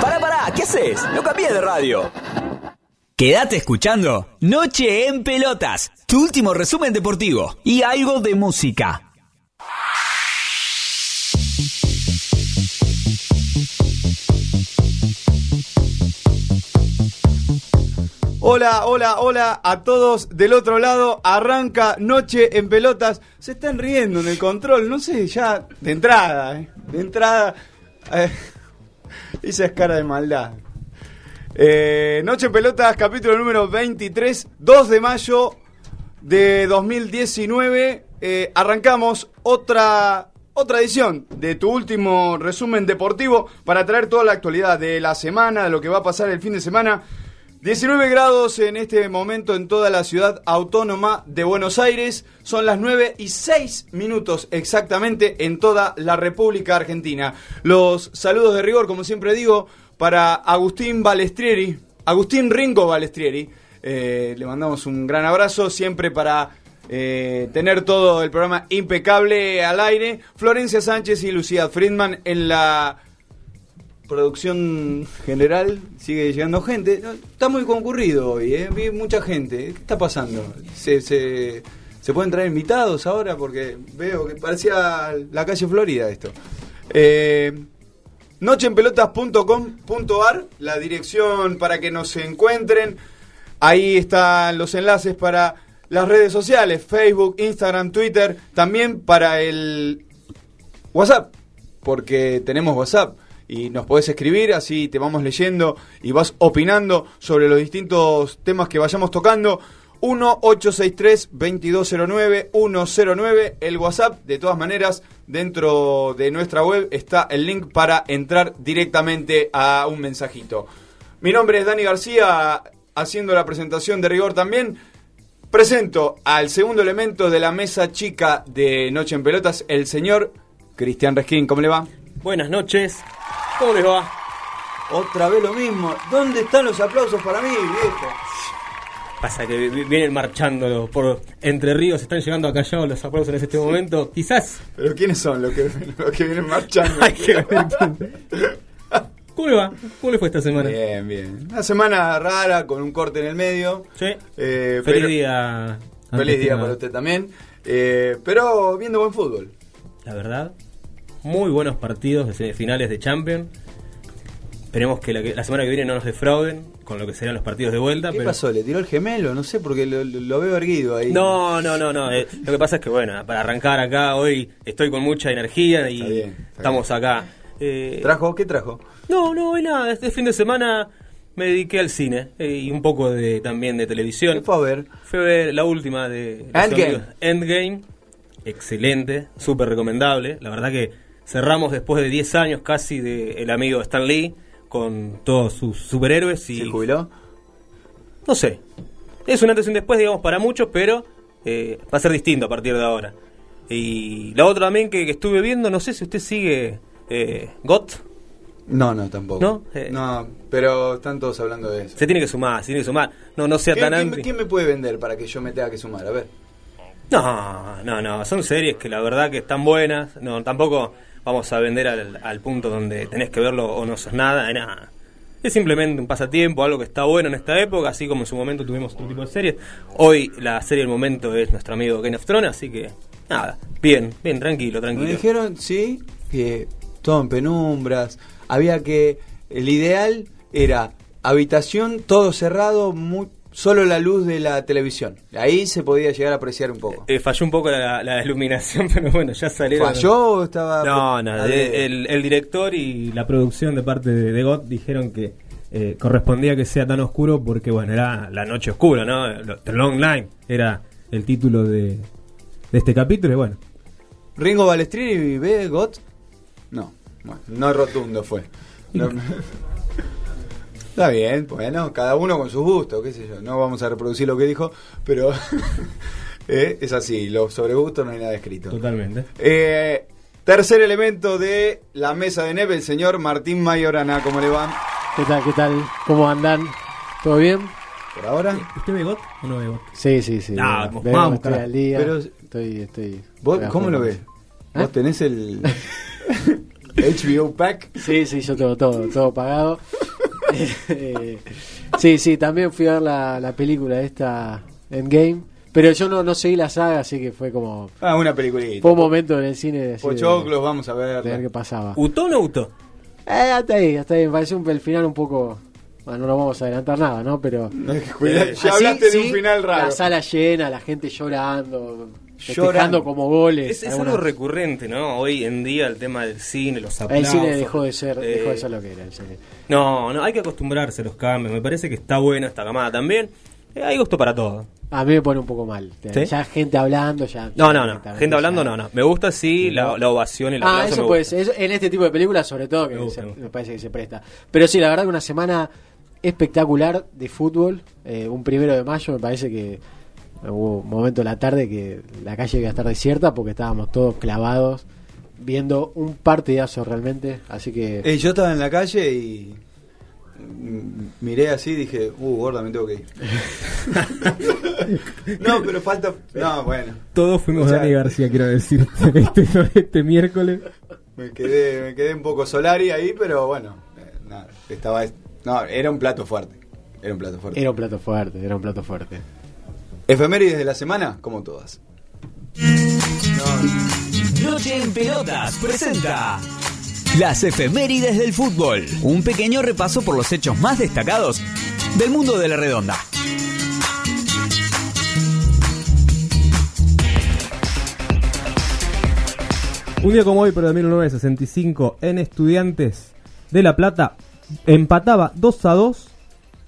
Pará, pará, ¿qué haces? No cambié de radio. Quédate escuchando Noche en Pelotas, tu último resumen deportivo y algo de música. Hola, hola, hola a todos del otro lado. Arranca Noche en Pelotas. Se están riendo en el control, no sé, ya de entrada, eh, de entrada. Eh, esa es cara de maldad. Eh, Noche Pelotas, capítulo número 23, 2 de mayo de 2019. Eh, arrancamos otra, otra edición de tu último resumen deportivo para traer toda la actualidad de la semana, de lo que va a pasar el fin de semana. 19 grados en este momento en toda la ciudad autónoma de Buenos Aires. Son las 9 y 6 minutos exactamente en toda la República Argentina. Los saludos de rigor, como siempre digo, para Agustín Balestrieri, Agustín Ringo Balestrieri. Eh, le mandamos un gran abrazo siempre para eh, tener todo el programa impecable al aire. Florencia Sánchez y Lucía Friedman en la producción general sigue llegando gente. Está muy concurrido hoy, ¿eh? vi mucha gente. ¿Qué está pasando? ¿Se, se, se pueden traer invitados ahora? Porque veo que parecía la calle Florida esto. Eh, nocheenpelotas.com.ar, la dirección para que nos encuentren. Ahí están los enlaces para las redes sociales, Facebook, Instagram, Twitter, también para el WhatsApp, porque tenemos WhatsApp y nos podés escribir, así te vamos leyendo y vas opinando sobre los distintos temas que vayamos tocando. 1-863-2209-109, el WhatsApp. De todas maneras, dentro de nuestra web está el link para entrar directamente a un mensajito. Mi nombre es Dani García, haciendo la presentación de rigor también. Presento al segundo elemento de la mesa chica de Noche en Pelotas, el señor Cristian Resquín. ¿Cómo le va? Buenas noches. ¿Cómo les va? Otra vez lo mismo. ¿Dónde están los aplausos para mí, viejo? Pasa que vi- vienen marchando por Entre Ríos, están llegando a Callao los aplausos en este momento. Quizás. ¿Pero quiénes son los que, los que vienen marchando? Que ver ¿Cómo le va? ¿Cómo le fue esta semana? Bien, bien. Una semana rara, con un corte en el medio. Sí. Eh, Feliz pero- día. Feliz día para usted también. Eh, pero viendo buen fútbol. La verdad, muy buenos partidos de semifinales de Champions. Esperemos que la, que la semana que viene no nos defrauden con lo que serán los partidos de vuelta. ¿Qué pero... pasó? ¿Le tiró el gemelo? No sé, porque lo, veo erguido ahí. No, no, no, no. eh, lo que pasa es que, bueno, para arrancar acá hoy estoy con mucha energía y Está bien, está estamos acá. Eh, ¿Trajo? ¿Qué trajo? No, no, hoy nada. Este fin de semana me dediqué al cine eh, y un poco de también de televisión. ¿Qué fue a ver? Fue a ver la última de Endgame. amigos- Endgame. Excelente, súper recomendable. La verdad que cerramos después de 10 años casi de El amigo Stan Lee con todos sus superhéroes y ¿Se jubiló? no sé. Es un antes y un después, digamos, para muchos, pero eh, va a ser distinto a partir de ahora. Y la otra también que, que estuve viendo, no sé si usted sigue eh, GOT. No, no, tampoco. ¿No? Eh. No, pero están todos hablando de eso. Se tiene que sumar, se tiene que sumar. No, no sea ¿Qué- tan quién, quién me puede vender para que yo me tenga que sumar? A ver. No, no, no. Son series que la verdad que están buenas. No, tampoco vamos a vender al, al punto donde tenés que verlo o no sos nada, nada. Es simplemente un pasatiempo, algo que está bueno en esta época, así como en su momento tuvimos otro tipo de series. Hoy la serie del momento es nuestro amigo Game of Thrones, así que nada, bien, bien, tranquilo, Me tranquilo. dijeron, sí, que todo en penumbras. Había que. El ideal era habitación, todo cerrado, mu- solo la luz de la televisión. Ahí se podía llegar a apreciar un poco. Eh, falló un poco la, la iluminación, pero bueno, ya salieron. ¿Falló o estaba.? No, no, de- el, el director y la producción de parte de, de GOT dijeron que eh, correspondía que sea tan oscuro porque, bueno, era la noche oscura, ¿no? The Long Line era el título de, de este capítulo y bueno. Ringo Balestrini ve GOT. No, bueno, no rotundo fue. No- Está bien, bueno, cada uno con sus gustos, qué sé yo. No vamos a reproducir lo que dijo, pero eh, es así, los sobre gustos no hay nada escrito. Totalmente. Eh, tercer elemento de la mesa de Neve, el señor Martín Mayorana. ¿Cómo le va? ¿Qué tal? ¿Qué tal? ¿Cómo andan? ¿Todo bien? Por ahora. ¿Usted ve GOT o no ve GOT? Sí, sí, sí. Ah, Veo- vamos, estoy al día. Pero- estoy, estoy. ¿Vos cómo lo ves? ¿Eh? ¿Vos tenés el HBO Pack? Sí, sí, yo tengo todo, todo pagado. Sí, sí, también fui a ver la, la película esta Endgame. Pero yo no, no seguí la saga, así que fue como. Ah, una peliculita. Fue un momento en el cine de, así de- Pochoclos, vamos a de ver qué ver. pasaba. ¿Utó o no Utó? Eh, hasta ahí, hasta ahí. Me pareció un, el final un poco. Bueno, no vamos a adelantar nada, ¿no? Pero. Cuidado, Eh, ya Así, hablaste de un sí, final raro. La sala llena, la gente llorando, Llorando. como goles. Es, es algunas- algo recurrente, ¿no? Hoy en día el tema del cine, los El aplausos. cine dejó de ser, eh, dejó de ser lo que era el cine. No, no, hay que acostumbrarse a los cambios. Me parece que está buena esta camada también. Eh, hay gusto para todo. A mí me pone un poco mal. ¿Sí? Ya gente hablando, ya. No, no, no. Gente hablando, ya- no, no. Me gusta sí la, la ovación y el Ah, eso ser. Eso- en este tipo de películas, sobre todo, que Me gusta, se- me gusta. me parece que se presta. Pero sí, la verdad que una semana espectacular de fútbol. Eh, un primero de mayo, me parece que hubo un momento en la tarde que la calle iba a estar desierta porque estábamos todos clavados viendo un partidazo realmente. Así que. Eh, yo estaba en la calle y miré así y dije, uh, gorda, me tengo que ir. no, pero falta... No, bueno. Todos fuimos O sea, Dani García, quiero decirte, este, este miércoles. Me quedé, me quedé un poco Solari ahí, pero bueno, eh, nada, estaba... No, era un plato fuerte. Era un plato fuerte. Era un plato fuerte, era un plato fuerte. Efemérides de la semana, como todas. Noche en Pelotas presenta las efemérides del fútbol. Un pequeño repaso por los hechos más destacados del mundo de la redonda. Un día como hoy, pero de 1965, en Estudiantes de La Plata, empataba 2 a 2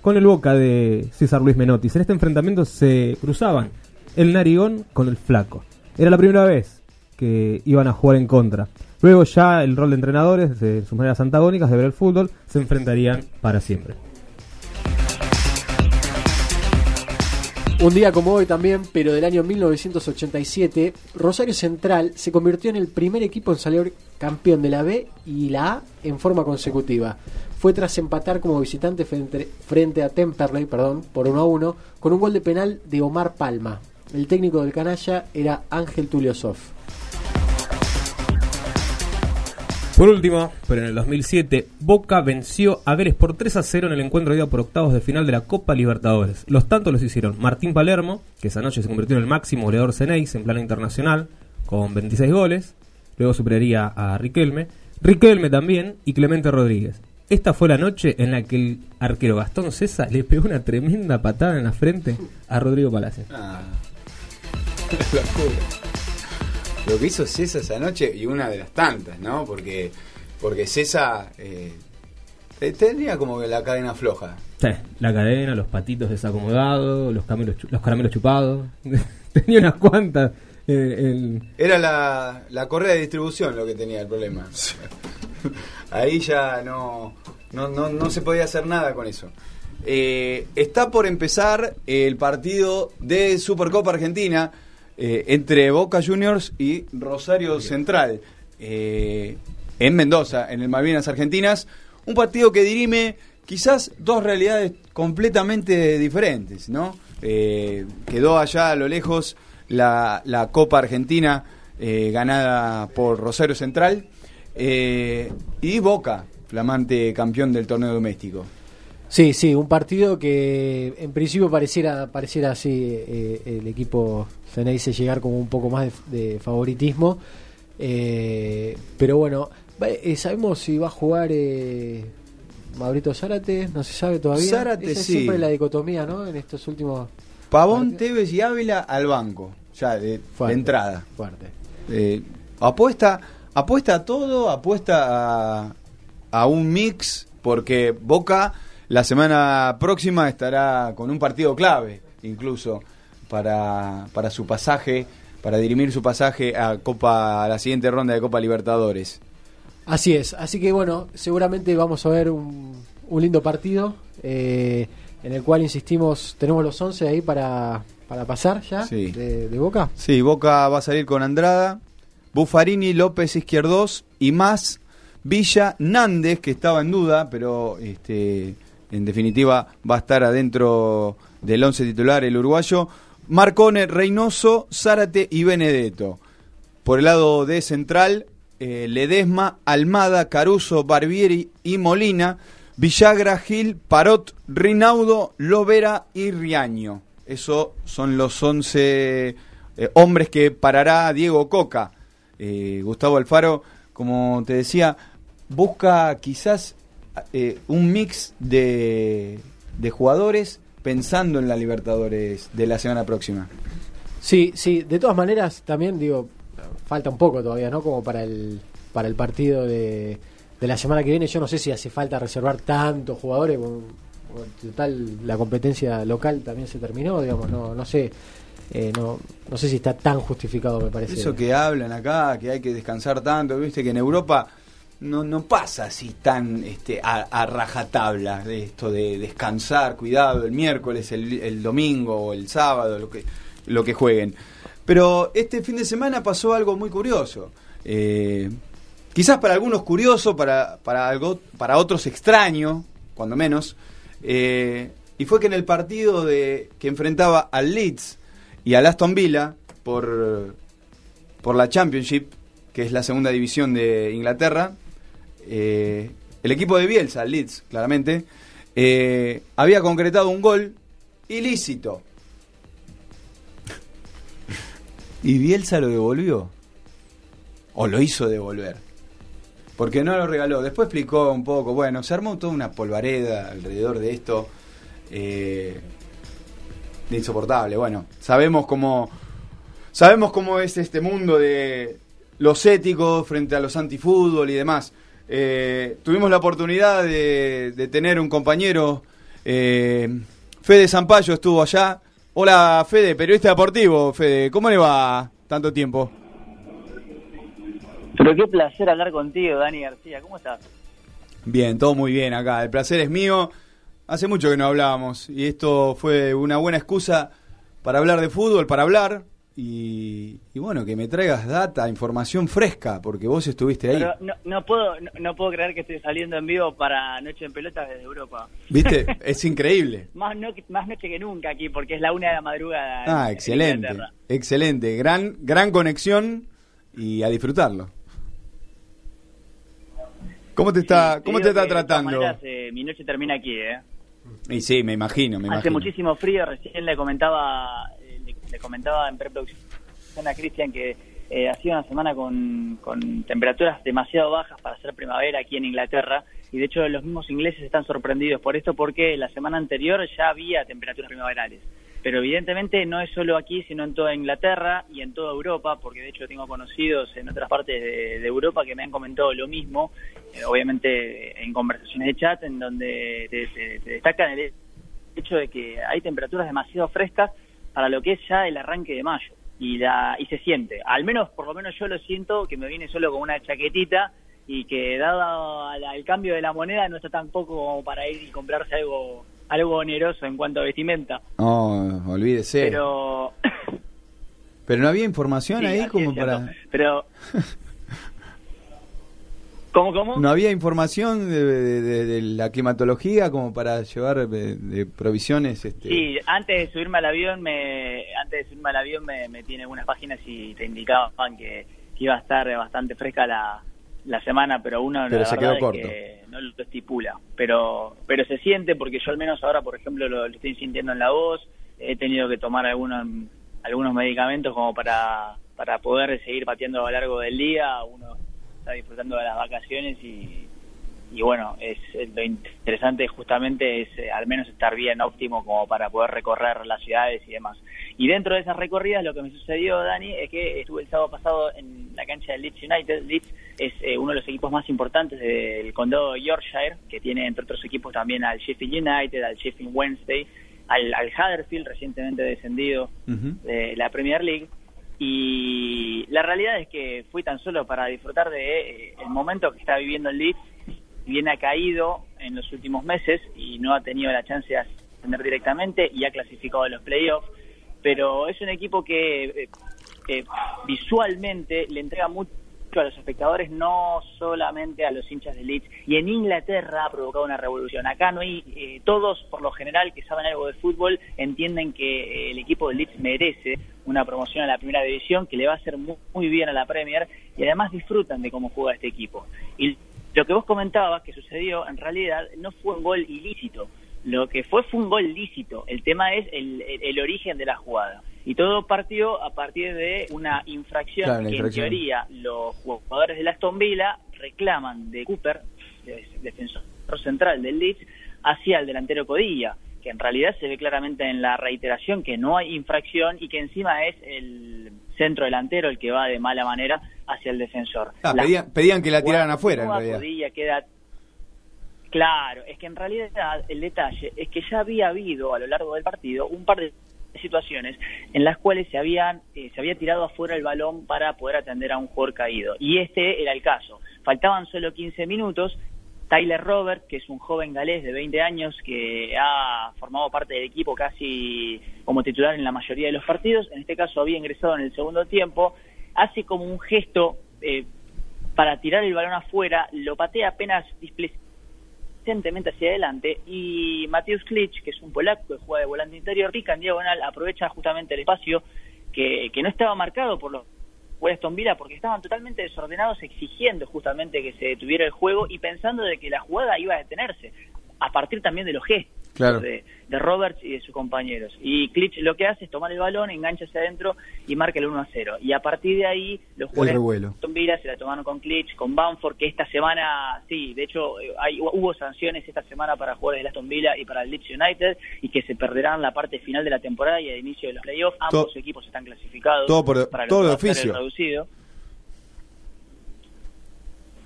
con el Boca de César Luis Menotis. En este enfrentamiento se cruzaban el Narigón con el Flaco. Era la primera vez que iban a jugar en contra. Luego ya el rol de entrenadores, de sus maneras antagónicas de ver el fútbol, se enfrentarían para siempre. Un día como hoy también, pero del año 1987, Rosario Central se convirtió en el primer equipo en salir campeón de la B y la A en forma consecutiva. Fue tras empatar como visitante frente, frente a Temperley perdón, por 1 a 1 con un gol de penal de Omar Palma. El técnico del canalla era Ángel Tulio Soff. Por último, pero en el 2007, Boca venció a Vélez por 3 a 0 en el encuentro de ida por octavos de final de la Copa Libertadores. Los tantos los hicieron Martín Palermo, que esa noche se convirtió en el máximo goleador Ceneis en plano internacional, con 26 goles. Luego superaría a Riquelme. Riquelme también y Clemente Rodríguez. Esta fue la noche en la que el arquero Gastón César le pegó una tremenda patada en la frente a Rodrigo Palacios. Ah. Lo que hizo César esa noche, y una de las tantas, ¿no? Porque, porque César eh, te- tenía como la cadena floja. Sí, la cadena, los patitos desacomodados, los, caramelos chu- los caramelos chupados. Tenía unas cuantas. Era la, la correa de distribución lo que tenía el problema. Ahí ya no, no, no, no se podía hacer nada con eso. Eh, está por empezar el partido de Supercopa Argentina eh, entre Boca Juniors y Rosario Central eh, en Mendoza, en el Malvinas Argentinas. Un partido que dirime quizás dos realidades completamente diferentes, ¿no? Quedó allá a lo lejos la, la Copa Argentina eh, ganada por Rosario Central eh, y Boca, flamante campeón del torneo doméstico. Sí, sí, un partido que en principio pareciera, pareciera así eh, el equipo Ceneice llegar como un poco más de, de favoritismo. Eh, pero bueno, ¿sabemos si va a jugar eh, Maurito Zárate? No se sabe todavía. Zárate, Esa es sí. siempre la dicotomía, ¿no? En estos últimos... Pavón, Partido. Tevez y Ávila al banco, ya de, de entrada. Fuerte. Apuesta, apuesta a todo, apuesta a, a un mix, porque Boca la semana próxima estará con un partido clave, incluso, para, para su pasaje, para dirimir su pasaje a Copa a la siguiente ronda de Copa Libertadores. Así es, así que bueno, seguramente vamos a ver un, un lindo partido eh, en el cual, insistimos, tenemos los 11 ahí para, para pasar ya Sí. de, de Boca. Sí, Boca va a salir con Andrada, Buffarini, López Izquierdos y más Villa, Nández, que estaba en duda, pero este, en definitiva va a estar adentro del once titular el uruguayo. Marcone, Reynoso, Zárate y Benedetto. Por el lado de central, eh, Ledesma, Almada, Caruso, Barbieri y Molina. Villagra, Gil, Parot, Rinaudo, Lovera y Riaño. Esos son los 11 eh, hombres que parará Diego Coca. Eh, Gustavo Alfaro, como te decía, busca quizás eh, un mix de, de jugadores pensando en la Libertadores de la semana próxima. Sí, sí, de todas maneras también digo, falta un poco todavía, ¿no? Como para el, para el partido de, de la semana que viene, yo no sé si hace falta reservar tantos jugadores, total la competencia local también se terminó, digamos, no, no sé, eh, no, no sé si está tan justificado, me parece. Eso que hablan acá, que hay que descansar tanto, viste que en Europa no, no pasa así tan este, a, a rajatabla de esto de descansar, cuidado, el miércoles, el, domingo o el sábado, lo que, lo que jueguen. Pero este fin de semana pasó algo muy curioso. Eh, quizás para algunos curioso, para, para, algo, para otros extraño, cuando menos. Eh, y fue que en el partido de, que enfrentaba al Leeds y al Aston Villa por, por la Championship, que es la segunda división de Inglaterra, eh, el equipo de Bielsa, el Leeds, claramente, eh, había concretado un gol ilícito. ¿Y Bielsa lo devolvió? ¿O lo hizo devolver? Porque no lo regaló. Después explicó un poco, bueno, se armó toda una polvareda alrededor de esto. eh, de insoportable. Bueno, sabemos cómo sabemos cómo es este mundo de los éticos frente a los antifútbol y demás. Eh, tuvimos la oportunidad de, de tener un compañero, eh, Fede Zampayo estuvo allá. Hola Fede, periodista deportivo. Fede, ¿cómo le va tanto tiempo? Pero qué placer hablar contigo, Dani García. ¿Cómo estás? Bien, todo muy bien acá. El placer es mío. Hace mucho que no hablábamos y esto fue una buena excusa para hablar de fútbol, para hablar y, y bueno, que me traigas data, información fresca, porque vos estuviste ahí. Pero no, no puedo no, no puedo creer que estoy saliendo en vivo para Noche en Pelotas desde Europa. ¿Viste? es increíble. Más, no, más noche que nunca aquí, porque es la una de la madrugada. Ah, en excelente, excelente. Gran, gran conexión y a disfrutarlo. ¿Cómo te está, Sí, cómo te está tratando? maneras, eh, mi noche termina aquí, ¿eh? Y sí, me imagino, me Hace imagino. muchísimo frío, recién le comentaba eh, le, le comentaba en preproducción a Cristian que eh, ha sido una semana con, con temperaturas demasiado bajas para ser primavera aquí en Inglaterra y de hecho los mismos ingleses están sorprendidos por esto porque la semana anterior ya había temperaturas primaverales. Pero evidentemente no es solo aquí, sino en toda Inglaterra y en toda Europa, porque de hecho tengo conocidos en otras partes de, de Europa que me han comentado lo mismo, obviamente en conversaciones de chat, en donde te, te- te destacan el hecho de que hay temperaturas demasiado frescas para lo que es ya el arranque de mayo. Y la y se siente. Al menos por lo menos yo lo siento que me viene solo con una chaquetita y que dado al, al cambio de la moneda no está tampoco como para ir y comprarse algo algo oneroso en cuanto a vestimenta. No, olvídese. Pero, pero no había información sí, ahí como para... pero ¿Cómo, cómo? ¿No había información de, de- de- de la climatología como para llevar de, de provisiones? Este... Sí, antes de subirme al avión, me, antes de subirme al avión me metí en algunas páginas y te indicaban que, que iba a estar bastante fresca la, la semana, pero uno Pero la se quedó es corto. que no lo estipula. Pero, pero se siente porque yo al menos ahora, por ejemplo, lo, lo estoy sintiendo en la voz. He tenido que tomar algunos algunos medicamentos como para para poder seguir pateando a lo largo del día. Uno está disfrutando de las vacaciones y, y bueno, es lo interesante justamente es eh, al menos estar bien óptimo como para poder recorrer las ciudades y demás. Y dentro de esas recorridas lo que me sucedió, Dani, es que estuve el sábado pasado en la cancha del Leeds United. Leeds es eh, uno de los equipos más importantes del condado de Yorkshire, que tiene entre otros equipos también al Sheffield United, al Sheffield Wednesday, al, al Huddersfield recientemente descendido de la Premier League. Y la realidad es que fui tan solo para disfrutar de eh, el momento que está viviendo el Leeds. Bien ha caído en los últimos meses y no ha tenido la chance de ascender directamente y ha clasificado a los playoffs. Pero es un equipo que eh, visualmente le entrega mucho a los espectadores, no solamente a los hinchas de Leeds. Y en Inglaterra ha provocado una revolución. Acá no hay, eh, todos por lo general que saben algo de fútbol entienden que eh, el equipo de Leeds merece una promoción a la primera división, que le va a hacer muy, muy bien a la Premier y además disfrutan de cómo juega este equipo. Y lo que vos comentabas que sucedió, en realidad no fue un gol ilícito. Lo que fue fue un gol lícito. El tema es el, el- el origen de la jugada. Y todo partió a partir de una infracción Claro, la que infracción. en teoría los jugadores de Aston Villa reclaman de Cooper, de- defensor central del Leeds, hacia el delantero Codilla, que en realidad se ve claramente en la reiteración que no hay infracción y que encima es el centro delantero el que va de mala manera hacia el defensor. Ah, La pedían, pedían que la tiraran afuera, en realidad. Codilla queda Claro, es que en realidad el detalle es que ya había habido a lo largo del partido un par de situaciones en las cuales se habían eh, se había tirado afuera el balón para poder atender a un jugador caído y este era el caso. Faltaban solo 15 minutos. Tyler Robert, que es un joven galés de 20 años que ha formado parte del equipo casi como titular en la mayoría de los partidos, en este caso había ingresado en el segundo tiempo, hace como un gesto eh, para tirar el balón afuera, lo patea apenas displicentemente hacia adelante y Mateusz Klitsch, que es un polaco que juega de volante interior, pica en diagonal, aprovecha justamente el espacio que, que no estaba marcado por los Weston Villa porque estaban totalmente desordenados exigiendo justamente que se detuviera el juego y pensando de que la jugada iba a detenerse a partir también de los gestos Claro. de, de Roberts y de sus compañeros. Y Klitsch lo que hace es tomar el balón, engancha hacia adentro y marca el 1 a 0. Y a partir de ahí, los El jugadores Aston Villa se la tomaron con Klitsch, con Bamford, que esta semana, sí, de hecho, eh, hay, hubo sanciones esta semana para jugadores de Aston Villa y para el Leeds United y que se perderán la parte final de la temporada y el inicio de los playoffs. Ambos Todo- equipos están clasificados todo por- para todo los cuartos oficio. reducido.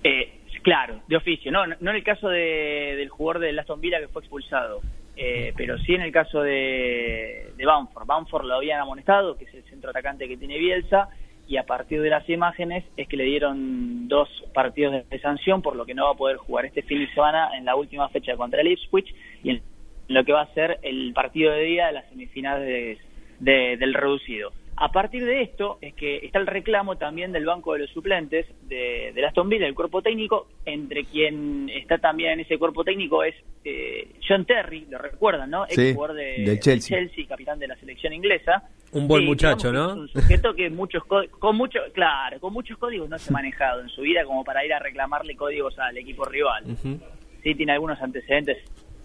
Eh, claro, de oficio. No, no en el caso de- del jugador del Aston Villa que fue expulsado, eh, pero sí en el caso de, de Bamford. Bamford lo habían amonestado, que es el centro atacante que tiene Bielsa, y a partir de las imágenes es que le dieron dos partidos de, de sanción, por lo que no va a poder jugar este fin de semana en la última fecha contra el Ipswich y en lo que va a ser el partido de día de las semifinales de- del reducido. A partir de esto es que está el reclamo también del banco de los suplentes de, del Aston Villa, el cuerpo técnico, entre quien está también en ese cuerpo técnico es eh, John Terry, lo recuerdan, ¿no? Sí, Ex jugador de, del Chelsea. capitán de la selección inglesa. Un buen Sí, muchacho, ¿no? un sujeto que muchos con mucho, claro, con muchos códigos no se ha manejado en su vida como para ir a reclamarle códigos al equipo rival. Ujú. Sí, tiene algunos antecedentes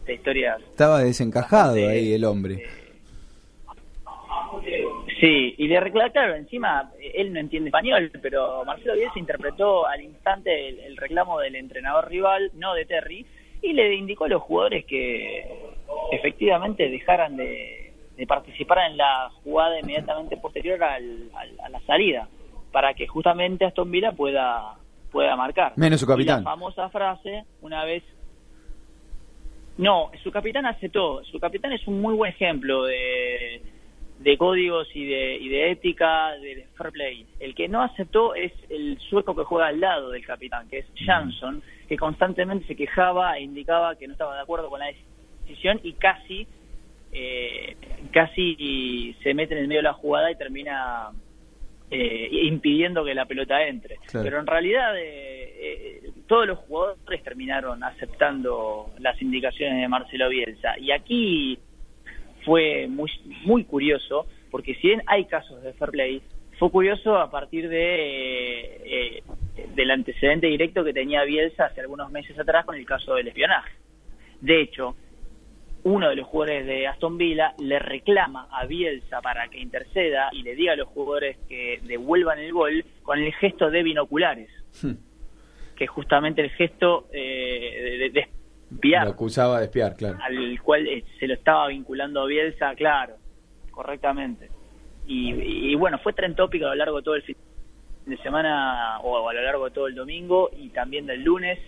de historias Estaba desencajado Bastante, ahí el hombre. Sí, y le reclama, claro, encima eh, él no entiende español, pero Marcelo Bielsa interpretó al instante el, el reclamo del entrenador rival, no de Terry, y le indicó a los jugadores que efectivamente dejaran de, de participar en la jugada inmediatamente posterior al- al- a la salida, para que justamente Aston Villa pueda, pueda marcar. Menos su capitán. Y la famosa frase, una vez no, su capitán hace todo. Su capitán es un muy buen ejemplo de, de códigos y de, y de ética, de fair play. El que no aceptó es el sueco que juega al lado del capitán, que es Jansson, que constantemente se quejaba e indicaba que no estaba de acuerdo con la decisión y casi, eh, casi se mete en el medio de la jugada y termina eh, impidiendo que la pelota entre. Claro. Pero en realidad eh, eh, todos los jugadores terminaron aceptando las indicaciones de Marcelo Bielsa. Y aquí fue muy, muy curioso, porque si bien hay casos de fair play, fue curioso a partir de eh, eh, del antecedente directo que tenía Bielsa hace algunos meses atrás con el caso del espionaje. De hecho, uno de los jugadores de Aston Villa le reclama a Bielsa para que interceda y le diga a los jugadores que devuelvan el gol con el gesto de binoculares, Hmm. que es justamente el gesto eh, de, de espiar, Lo acusaba de espiar, claro. al cual eh, se lo estaba vinculando Bielsa, claro, correctamente. Y, y bueno, fue tren tópico a lo largo de todo el fin de semana o a lo largo de todo el domingo y también del lunes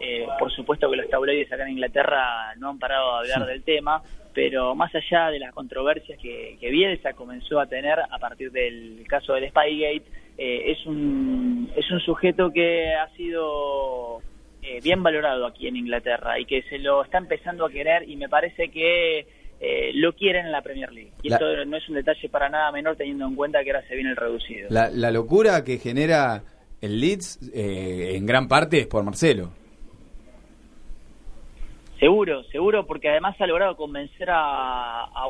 Eh, por supuesto que los tabloides acá en Inglaterra no han parado de hablar del tema, pero más allá de las controversias que, que Bielsa comenzó a tener a partir del caso del Spygate, eh, es, un, es un sujeto que ha sido eh, bien valorado aquí en Inglaterra y que se lo está empezando a querer y me parece que eh, lo quieren en la Premier League. Y La- esto no es un detalle para nada menor teniendo en cuenta que ahora se viene el reducido. La, la locura que genera el Leeds eh, en gran parte es por Marcelo. Seguro, seguro, porque además ha logrado convencer a, a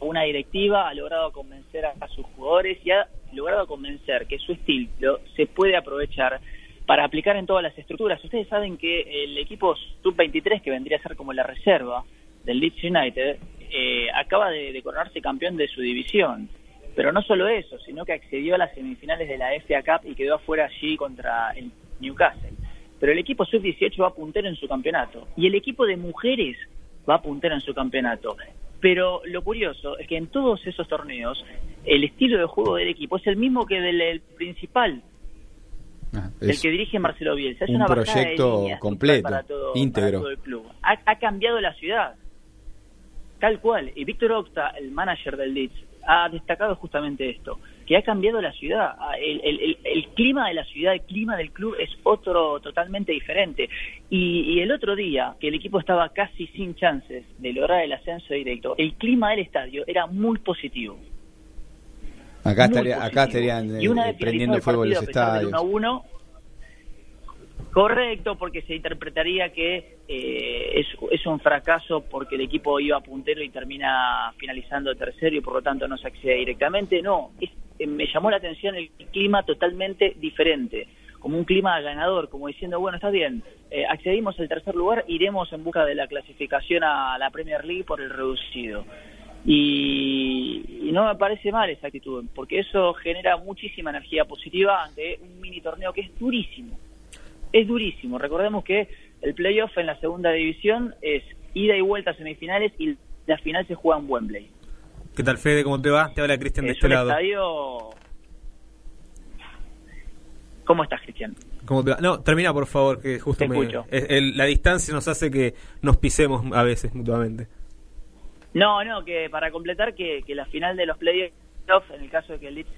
una directiva, ha logrado convencer a, a sus jugadores y ha logrado convencer que su estilo se puede aprovechar para aplicar en todas las estructuras. Ustedes saben que el equipo sub-23, que vendría a ser como la reserva del Leeds United, eh, acaba de, coronarse campeón de su división. Pero no solo eso, sino que accedió a las semifinales de la FA Cup y quedó afuera allí contra el Newcastle. Pero el equipo sub-18 va puntero en su campeonato y el equipo de mujeres va puntero en su campeonato. Pero lo curioso es que en todos esos torneos el estilo de juego del equipo es el mismo que del el principal, Ah, el que dirige Marcelo Bielsa. Es un una de proyecto completo, para todo, íntegro. para todo el club. Ha, ha cambiado la ciudad, tal cual. Y Víctor Octa, el manager del Leeds, ha destacado justamente esto, que ha cambiado la ciudad. Ah, El, el- el- el clima de la ciudad, el clima del club es otro totalmente diferente. Y, y el otro día, que el equipo estaba casi sin chances de lograr el ascenso directo, el clima del estadio era muy positivo. Acá, estaría, acá estarían Y una eh, vez prendiendo fuego los estadios. 1 a 1, correcto, porque se interpretaría que eh, es, es un fracaso porque el equipo iba puntero y termina finalizando tercero y por lo tanto no se accede directamente. No, es- eh, me llamó la atención el clima totalmente diferente, como un clima ganador, como diciendo, bueno, está bien, eh, accedimos al tercer lugar, iremos en busca de la clasificación a la Premier League por el reducido. Y, y no me parece mal esa actitud, porque eso genera muchísima energía positiva ante un mini torneo que es durísimo. Es durísimo. Recordemos que el playoff en la segunda división es ida y vuelta a semifinales y la final se juega en Wembley. ¿Qué tal, Fede? ¿Cómo te va? Te habla Cristian de Es este un lado. estadio... ¿Cómo estás, Cristian? ¿Cómo te va? No, termina, por favor, que justo Te me... escucho. es- el- la distancia nos hace que nos pisemos a veces mutuamente. No, no, que para completar que, que la final de los playoffs, en el caso de que el Leeds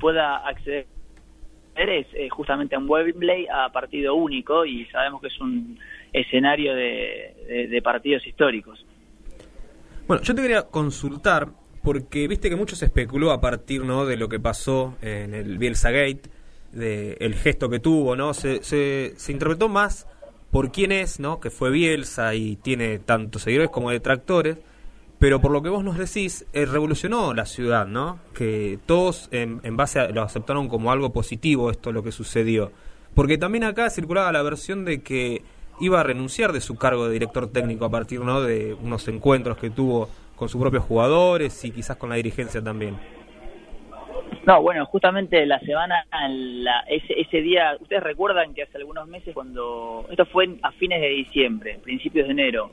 pueda acceder, es eh, justamente en Wembley a partido único y sabemos que es un escenario de, partidos históricos. Bueno, yo te quería consultar, porque viste que mucho se especuló a partir ¿no? de lo que pasó en el Bielsa Gate, de el gesto que tuvo, ¿no? Se, se, se interpretó más por quién es, ¿no? Que fue Bielsa y tiene tantos seguidores como detractores, pero por lo que vos nos decís, eh, revolucionó la ciudad, ¿no? Que todos en, base a lo aceptaron como algo positivo esto lo que sucedió. Porque también acá circulaba la versión de que iba a renunciar de su cargo de director técnico a partir ¿no? de unos encuentros que tuvo con sus propios jugadores y quizás con la dirigencia también. No, bueno, justamente la semana, la- ese, ese día, ustedes recuerdan que hace algunos meses cuando, esto fue a fines de diciembre, principios de enero,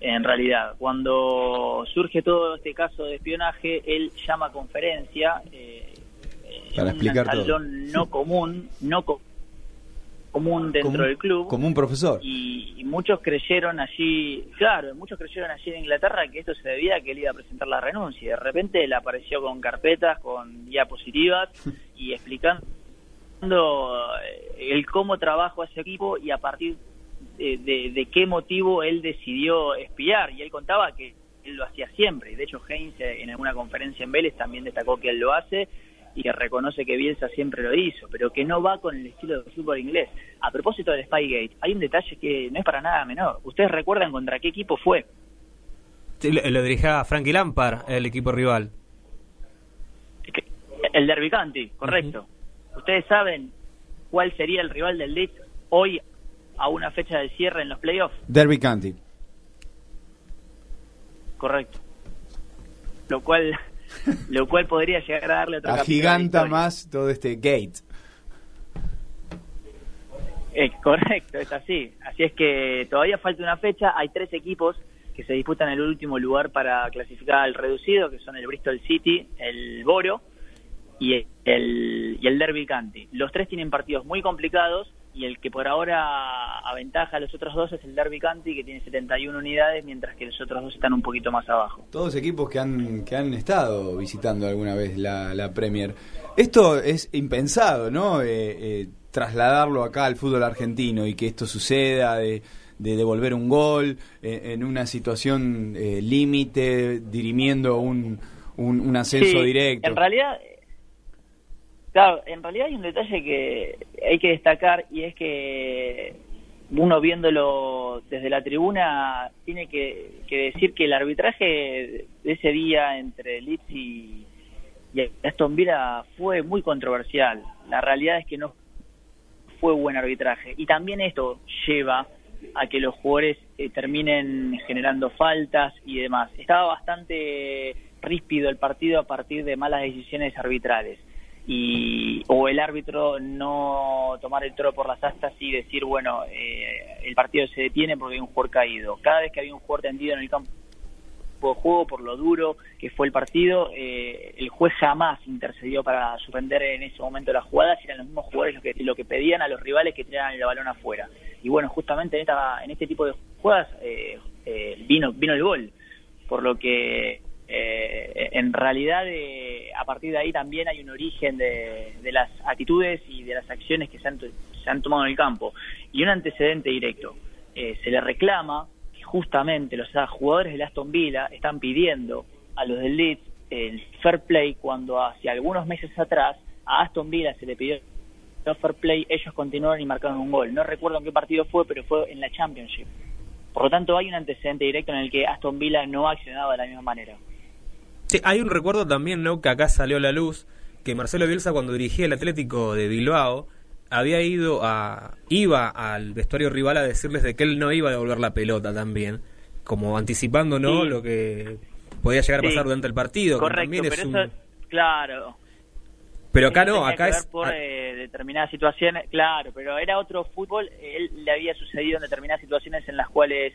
en realidad, cuando surge todo este caso de espionaje, él llama a conferencia eh, Para en explicar un todo. salón no común, no co- común dentro Como un- del club. Como un profesor. Y, y muchos creyeron allí, claro, muchos creyeron allí en Inglaterra que esto se debía a que él iba a presentar la renuncia. Y de repente él apareció con carpetas, con diapositivas y explicando eh, el cómo trabaja ese equipo y a partir de, de- de qué motivo él decidió espiar. Y él contaba que él lo hacía siempre. Y de hecho, Heinz eh, en alguna conferencia en Vélez también destacó que él lo hace y que reconoce que Bielsa siempre lo hizo, pero que no va con el estilo del fútbol inglés. A propósito del Spygate, hay un detalle que no es para nada menor. ¿Ustedes recuerdan contra qué equipo fue? Sí, Lo, lo dirigía Frankie Lampard, el equipo rival. El Derby County, correcto. ¿Ustedes saben cuál sería el rival del Leeds hoy a una fecha de cierre en los playoffs? Derby County. Correcto. Lo cual, lo cual podría llegar a darle otro capítulo a la Agiganta historia. más todo este gate. Eh, correcto, es así. Así es que todavía falta una fecha. Hay tres equipos que se disputan el último lugar para clasificar al reducido, que son el Bristol City, el Boro y el, y el Derby County. Los tres tienen partidos muy complicados y el que por ahora aventaja a los otros dos es el Derby County que tiene 71 unidades mientras que los otros dos están un poquito más abajo. Todos equipos que han, que han estado visitando alguna vez la, la Premier. Esto es impensado, ¿no? Eh, eh, trasladarlo acá al fútbol argentino y que esto suceda, de, de devolver un gol eh, en una situación eh, límite, dirimiendo un, un, un ascenso Sí, directo. En realidad, claro, en realidad hay un detalle que hay que destacar y es que uno viéndolo desde la tribuna tiene que, decir que el arbitraje de ese día entre Leeds y, y Aston Villa fue muy controversial. La realidad es que no fue buen arbitraje y también esto lleva a que los jugadores eh, terminen generando faltas y demás. Estaba bastante ríspido el partido a partir de malas decisiones arbitrales y o el árbitro no tomar el toro por las astas y decir bueno eh, el partido se detiene porque hay un jugador caído cada vez que había un jugador tendido en el campo de juego por lo duro que fue el partido eh, el juez jamás intercedió para suspender en ese momento las jugadas eran los mismos jugadores los que lo que pedían a los rivales que tiraran el balón afuera. Y bueno justamente en esta en este tipo de jugadas eh, eh, vino vino el gol por lo que eh, en realidad eh, a partir de ahí también hay un origen de, de las actitudes y de las acciones que se han, tomado en el campo. Y un antecedente directo. Eh, se le reclama que justamente los jugadores del Aston Villa están pidiendo a los del Leeds el fair play cuando hace algunos meses atrás a Aston Villa se le pidió el fair play ellos continuaron y marcaron un gol. No recuerdo en qué partido fue pero fue en la Championship. Por lo tanto hay un antecedente directo en el que Aston Villa no ha accionado de la misma manera Sí, hay un recuerdo también, ¿no? Que acá salió a la luz, que Marcelo Bielsa cuando dirigía el Atlético de Bilbao, había ido a... iba al vestuario rival a decirles de que él no iba a devolver la pelota también, como anticipando, ¿no? Sí. Lo que podía llegar a Sí. pasar durante el partido. que correcto es pero un- eso claro Pero acá Eso no, acá que es... ver por eh, determinadas situaciones, claro, pero era otro fútbol, él le había sucedido en determinadas situaciones en las cuales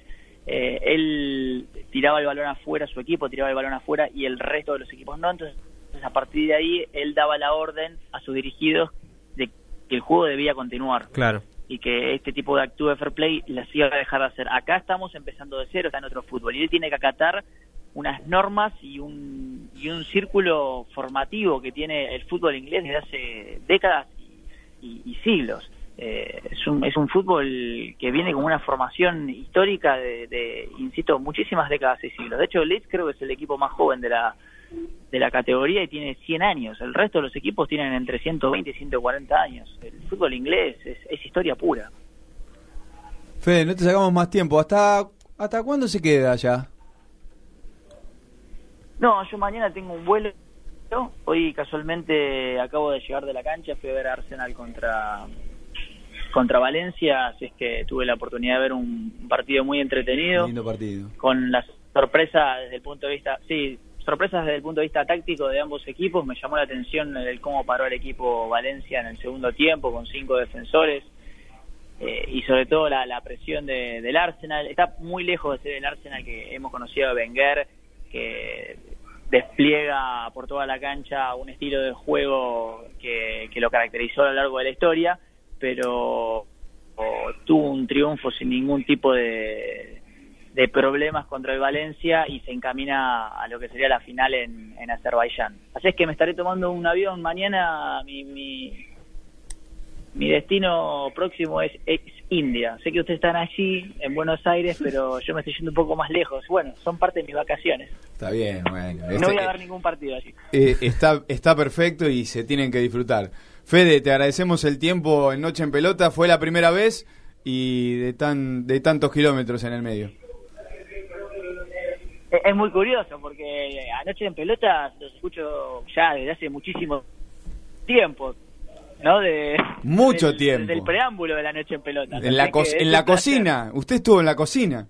eh, él tiraba el balón afuera, su equipo tiraba el balón afuera y el resto de los equipos no, entonces a partir de ahí él daba la orden a sus dirigidos de que el juego debía continuar Claro. y que este tipo de actúe de fair play las iba a dejar de hacer. Acá estamos empezando de cero, está en otro fútbol y él tiene que acatar unas normas y un, y un círculo formativo que tiene el fútbol inglés desde hace décadas y, y- y siglos. Eh, es, un, es un fútbol que viene con una formación histórica de, de, insisto, muchísimas décadas y siglos. De hecho, el Leeds creo que es el equipo más joven de la, de la categoría y tiene 100 años. El resto de los equipos tienen entre 120 y 140 años. El fútbol inglés es, es historia pura. Fede, no te sacamos más tiempo. ¿Hasta, hasta cuándo se queda allá? No, yo mañana tengo un vuelo. Hoy casualmente acabo de llegar de la cancha, fui a ver a Arsenal contra contra Valencia, así es que tuve la oportunidad de ver un partido muy entretenido Lindo partido. con las sorpresas desde el punto de vista, sí, sorpresas desde el punto de vista táctico de ambos equipos. Me llamó la atención el cómo paró el equipo Valencia en el segundo tiempo con cinco defensores eh, y sobre todo la, la presión de- del Arsenal. Está muy lejos de ser el Arsenal que hemos conocido de Wenger, que despliega por toda la cancha un estilo de juego que, que lo caracterizó a lo largo de la historia, pero o, tuvo un triunfo sin ningún tipo de, de problemas contra el Valencia y se encamina a lo que sería la final en, en Azerbaiyán. Así es que me estaré tomando un avión mañana, mi, mi, mi destino próximo es, es India. Sé que ustedes están allí, en Buenos Aires, pero yo me estoy yendo un poco más lejos. Bueno, son parte de mis vacaciones. Está bien, bueno. No Este- voy a ver ningún partido allí. eh, está, está perfecto y se tienen que disfrutar. Fede, te agradecemos el tiempo en Noche en Pelota. Fue la primera vez y de, tan, de tantos kilómetros en el medio. Es muy curioso porque anoche en pelotas los escucho ya desde hace muchísimo tiempo, ¿no? De, Mucho del- tiempo. Del preámbulo de la noche en pelotas. En la, co- en la placer. cocina. Usted estuvo en la cocina.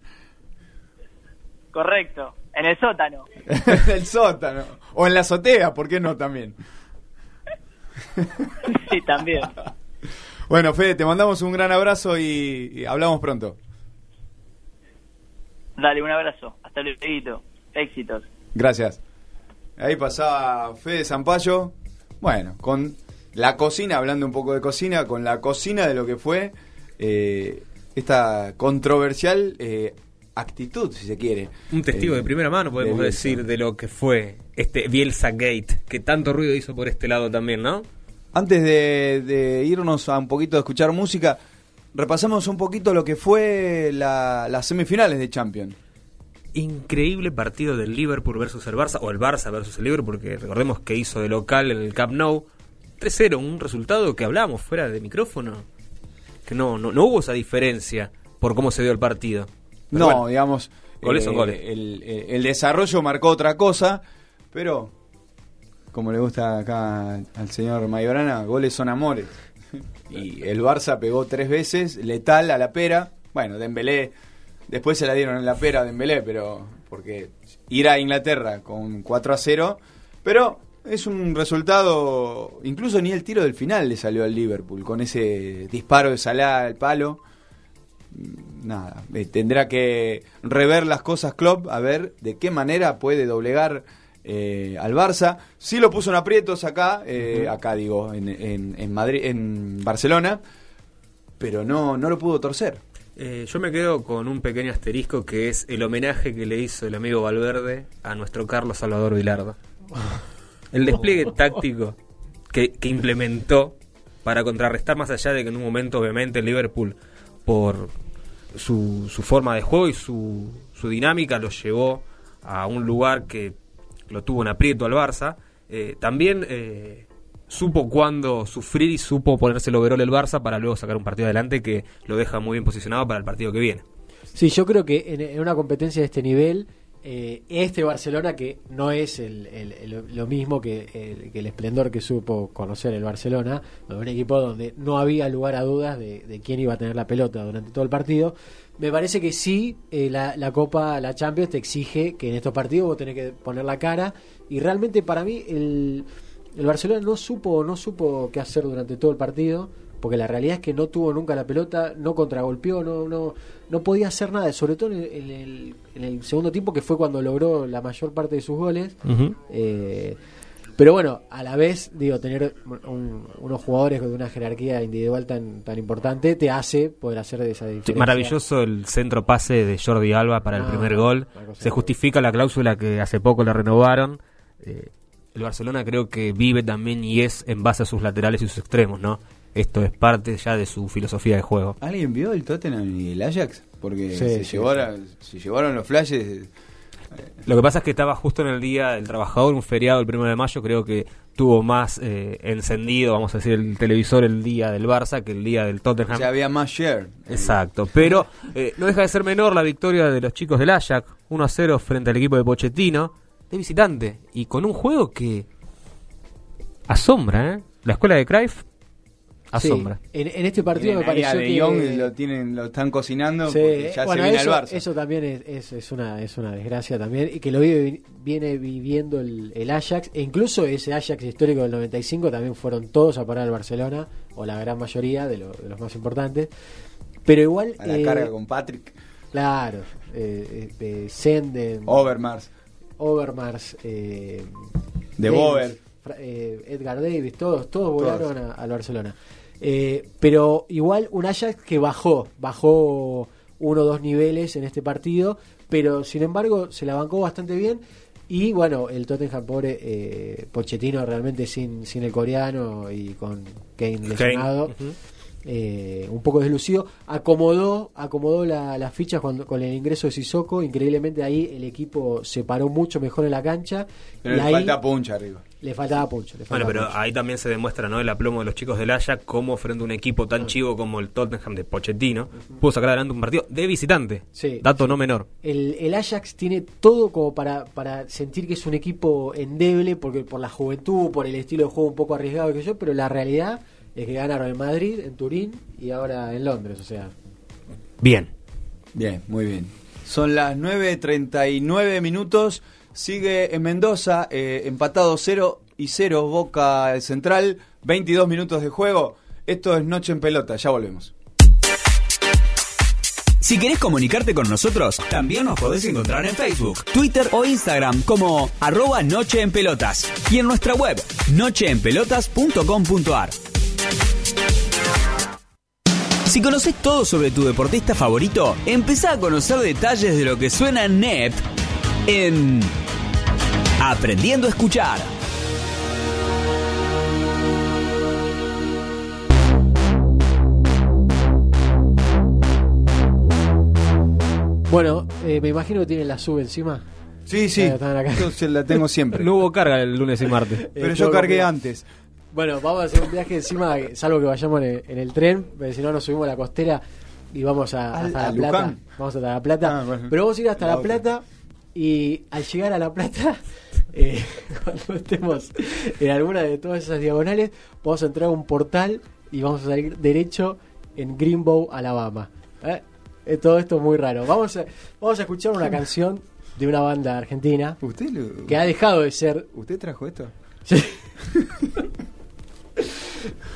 Correcto, en el sótano. en el sótano. O en la azotea, ¿por qué no también? sí, también. Bueno, Fede, te mandamos un gran abrazo y, y hablamos pronto. Dale, un abrazo. Hasta luego. Éxitos. Gracias. Ahí pasaba Fede Zampayo. Bueno, con la cocina, hablando un poco de cocina, con la cocina de lo que fue eh, esta controversial eh, actitud, si se quiere. Un testigo Eh, de primera mano, podemos de decir, de lo que fue este Bielsa Gate, que tanto ruido hizo por este lado también, ¿no? Antes de, de irnos a un poquito de escuchar música, repasamos un poquito lo que fue la- las semifinales de Champions. Increíble partido del Liverpool versus el Barça, o el Barça versus el Liverpool, porque recordemos que hizo de local en el Camp Nou 3-0, un resultado que hablamos fuera de micrófono, que no, no, no hubo esa diferencia por cómo se dio el partido. Pero No, bueno, digamos. Goles son goles. El, el- el desarrollo marcó otra cosa, pero como le gusta acá al señor Mayorana, goles son amores. Y el Barça pegó tres veces, letal a la pera. Bueno, Dembélé, después se la dieron en la pera a Dembélé, pero porque ir a Inglaterra con 4 a 0, pero es un resultado, incluso ni el tiro del final le salió al Liverpool, con ese disparo de Salah al palo nada, eh, tendrá que rever las cosas Klopp a ver de qué manera puede doblegar eh, al Barça. Sí lo puso en aprietos acá, eh, acá digo, en, en, en Madrid, en Barcelona, pero no, no lo pudo torcer. eh, yo me quedo con un pequeño asterisco que es el homenaje que le hizo el amigo Valverde a nuestro Carlos Salvador Vilardo. El despliegue táctico que, que implementó para contrarrestar más allá de que en un momento obviamente el Liverpool por su, su forma de juego y su, su dinámica lo llevó a un lugar que lo tuvo en aprieto al Barça. eh, también eh, supo cuándo sufrir y supo ponerse el overall el Barça para luego sacar un partido adelante que lo deja muy bien posicionado para el partido que viene. Sí, yo creo que en, en una competencia de este nivel, eh, este Barcelona, que no es el, el- lo mismo que el, que el esplendor que supo conocer el Barcelona, un equipo donde no había lugar a dudas de, quién iba a tener la pelota durante todo el partido, me parece que sí, eh, la, la Copa, la Champions te exige que en estos partidos vos tenés que poner la cara. Y realmente para mí el, el Barcelona no supo no supo qué hacer durante todo el partido porque la realidad es que no tuvo nunca la pelota, no contragolpeó, no no no podía hacer nada, sobre todo en el, en el- en el segundo tiempo que fue cuando logró la mayor parte de sus goles. Eh, pero bueno, a la vez, digo, tener un- unos jugadores de una jerarquía individual tan tan importante te hace poder hacer de esa diferencia. Maravilloso el centro pase de Jordi Alba para el Ah, primer gol. Se justifica la cláusula que hace poco le renovaron. Eh, el Barcelona creo que vive también y es en base a sus laterales y sus extremos, ¿no? Esto es parte ya de su filosofía de juego. ¿Alguien vio el Tottenham y el Ajax? Porque Sí, se, sí, llevaron, se llevaron los flashes. Lo que pasa es que estaba justo en el día del trabajador, un feriado el primero de mayo, creo que tuvo más eh, encendido, vamos a decir, el televisor el día del Barça que el día del Tottenham. Ya había más share. Exacto, pero eh, no deja de ser menor la victoria de los chicos del Ajax, 1 a 0 frente al equipo de Pochettino, de visitante, y con un juego que asombra, ¿eh? La escuela de Cruyff Sí, asombra. en, en este partido me pareció De que Jong, lo, tienen, lo están cocinando Sí, porque ya bueno, se viene eso, al Barça. eso también es, es, es una, es una desgracia también y que lo vive, viene viviendo el, el Ajax e incluso ese Ajax histórico del 95 también fueron todos a parar al Barcelona o la gran mayoría de, lo- de los más importantes pero igual a la eh, carga con Patrick. claro eh, eh, Senden Overmars. Overmars eh, De Boer. Eh, Edgar Davis todos todos volaron a- al Barcelona Eh, pero igual un Ajax que bajó bajó uno o dos niveles en este partido pero sin embargo se la bancó bastante bien. Y bueno el Tottenham pobre eh, Pochettino realmente sin sin el coreano y con Kane lesionado. Ujú. Eh, un poco deslucido, acomodó, acomodó la- las fichas cuando, con el ingreso de Sissoko, increíblemente ahí el equipo se paró mucho mejor en la cancha Pero y le ahí falta puncha arriba. le faltaba puncho. le Bueno, pero puncho. ahí también se demuestra ¿no? el aplomo de los chicos del Ajax, como frente a un equipo tan chivo como el Tottenham de Pochettino, pudo sacar adelante un partido de visitante. Sí. Dato no menor. el, el Ajax tiene todo como para, para sentir que es un equipo endeble porque por la juventud, por el estilo de juego un poco arriesgado que yo, pero la realidad es que ganaron en Madrid, en Turín y ahora en Londres, o sea, Bien. Bien, muy bien. Son las 9.39 minutos. Sigue en Mendoza, eh, empatado 0 y 0, Boca Central. 22 minutos de juego. Esto es Noche en Pelota, ya volvemos. Si querés comunicarte con nosotros, también nos podés encontrar en Facebook, Twitter o Instagram como arroba Noche en Pelotas y en nuestra web nocheenpelotas.com.ar. Si conoces todo sobre tu deportista favorito, empezá a conocer detalles de lo que suena NEP en Aprendiendo a Escuchar. Bueno, eh, me imagino que tiene la sub encima. Sí, sí. Están acá. Yo la tengo siempre. No hubo carga el lunes y martes. Pero Eh, yo todo cargué antes. Bueno, vamos a hacer un viaje encima, salvo que vayamos en el, en el tren, porque si no nos subimos a la costera y vamos a, Al- hasta a La Plata. Luján. Vamos hasta La Plata. Ah, bueno. Pero vamos a ir hasta La. Plata y al llegar a La Plata, eh, cuando estemos en alguna de todas esas diagonales, vamos a entrar a un portal y vamos a salir derecho en Greenbow, Alabama. ¿Eh? Eh, todo esto es muy raro. Vamos a, vamos a escuchar una canción de una banda argentina ¿Usted, lo- que ha dejado de ser ¿Usted trajo esto? Sí.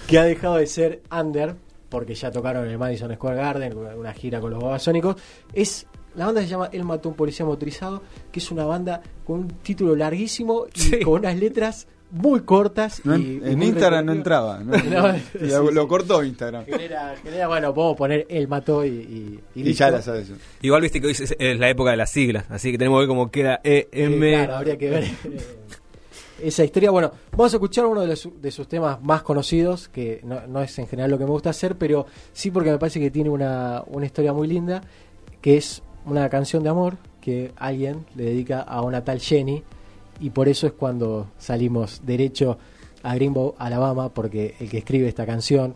que ha dejado de ser under porque ya tocaron en el Madison Square Garden una gira con los babasónicos es la banda se llama El mató a un policía motorizado que es una banda con un título larguísimo y Sí. con unas letras muy cortas No, y, en y muy Instagram no entraba. ¿no? No, lo, sí, lo sí. cortó Instagram. genera, genera, bueno podemos poner El mató y, y, y Y listo. ya la sabes. Igual viste que hoy es, es la época de las siglas, así que tenemos que ver cómo queda Eh, EM. claro, habría que ver eh, esa historia. Bueno, vamos a escuchar uno de, los- sus temas más conocidos, que no, no es en general lo que me gusta hacer, pero sí porque me parece que tiene una, una historia muy linda, que es una canción de amor que alguien le dedica a una tal Jenny, y por eso es cuando salimos derecho a Greenbow, Alabama, porque el que escribe esta canción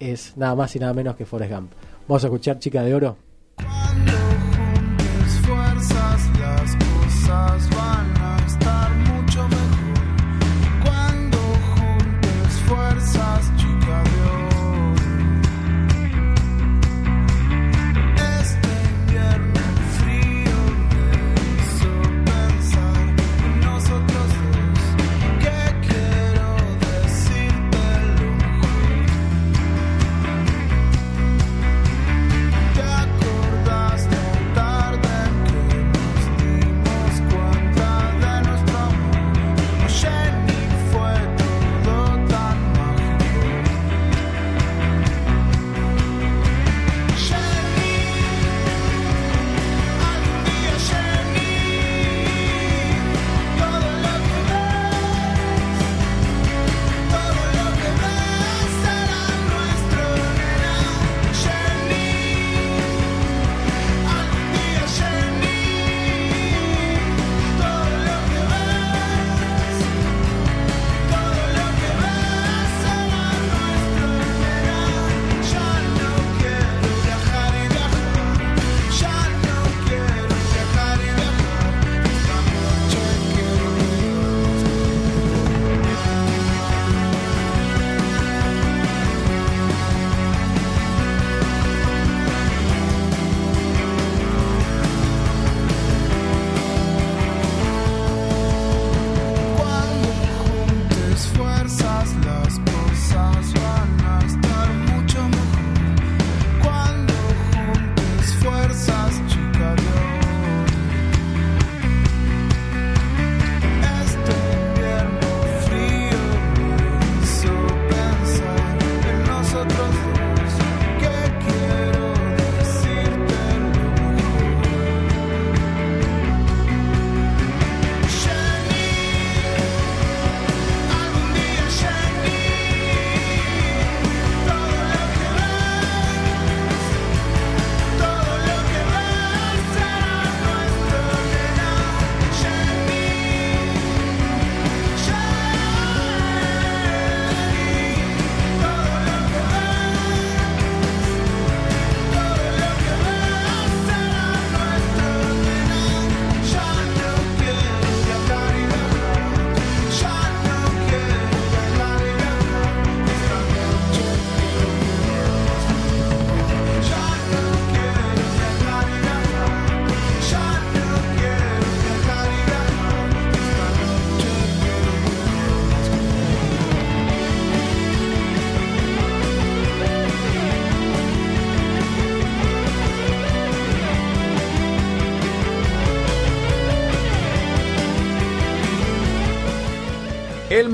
es nada más y nada menos que Forrest Gump. Vamos a escuchar Chica de Oro. Cuando juntes fuerzas, las cosas van a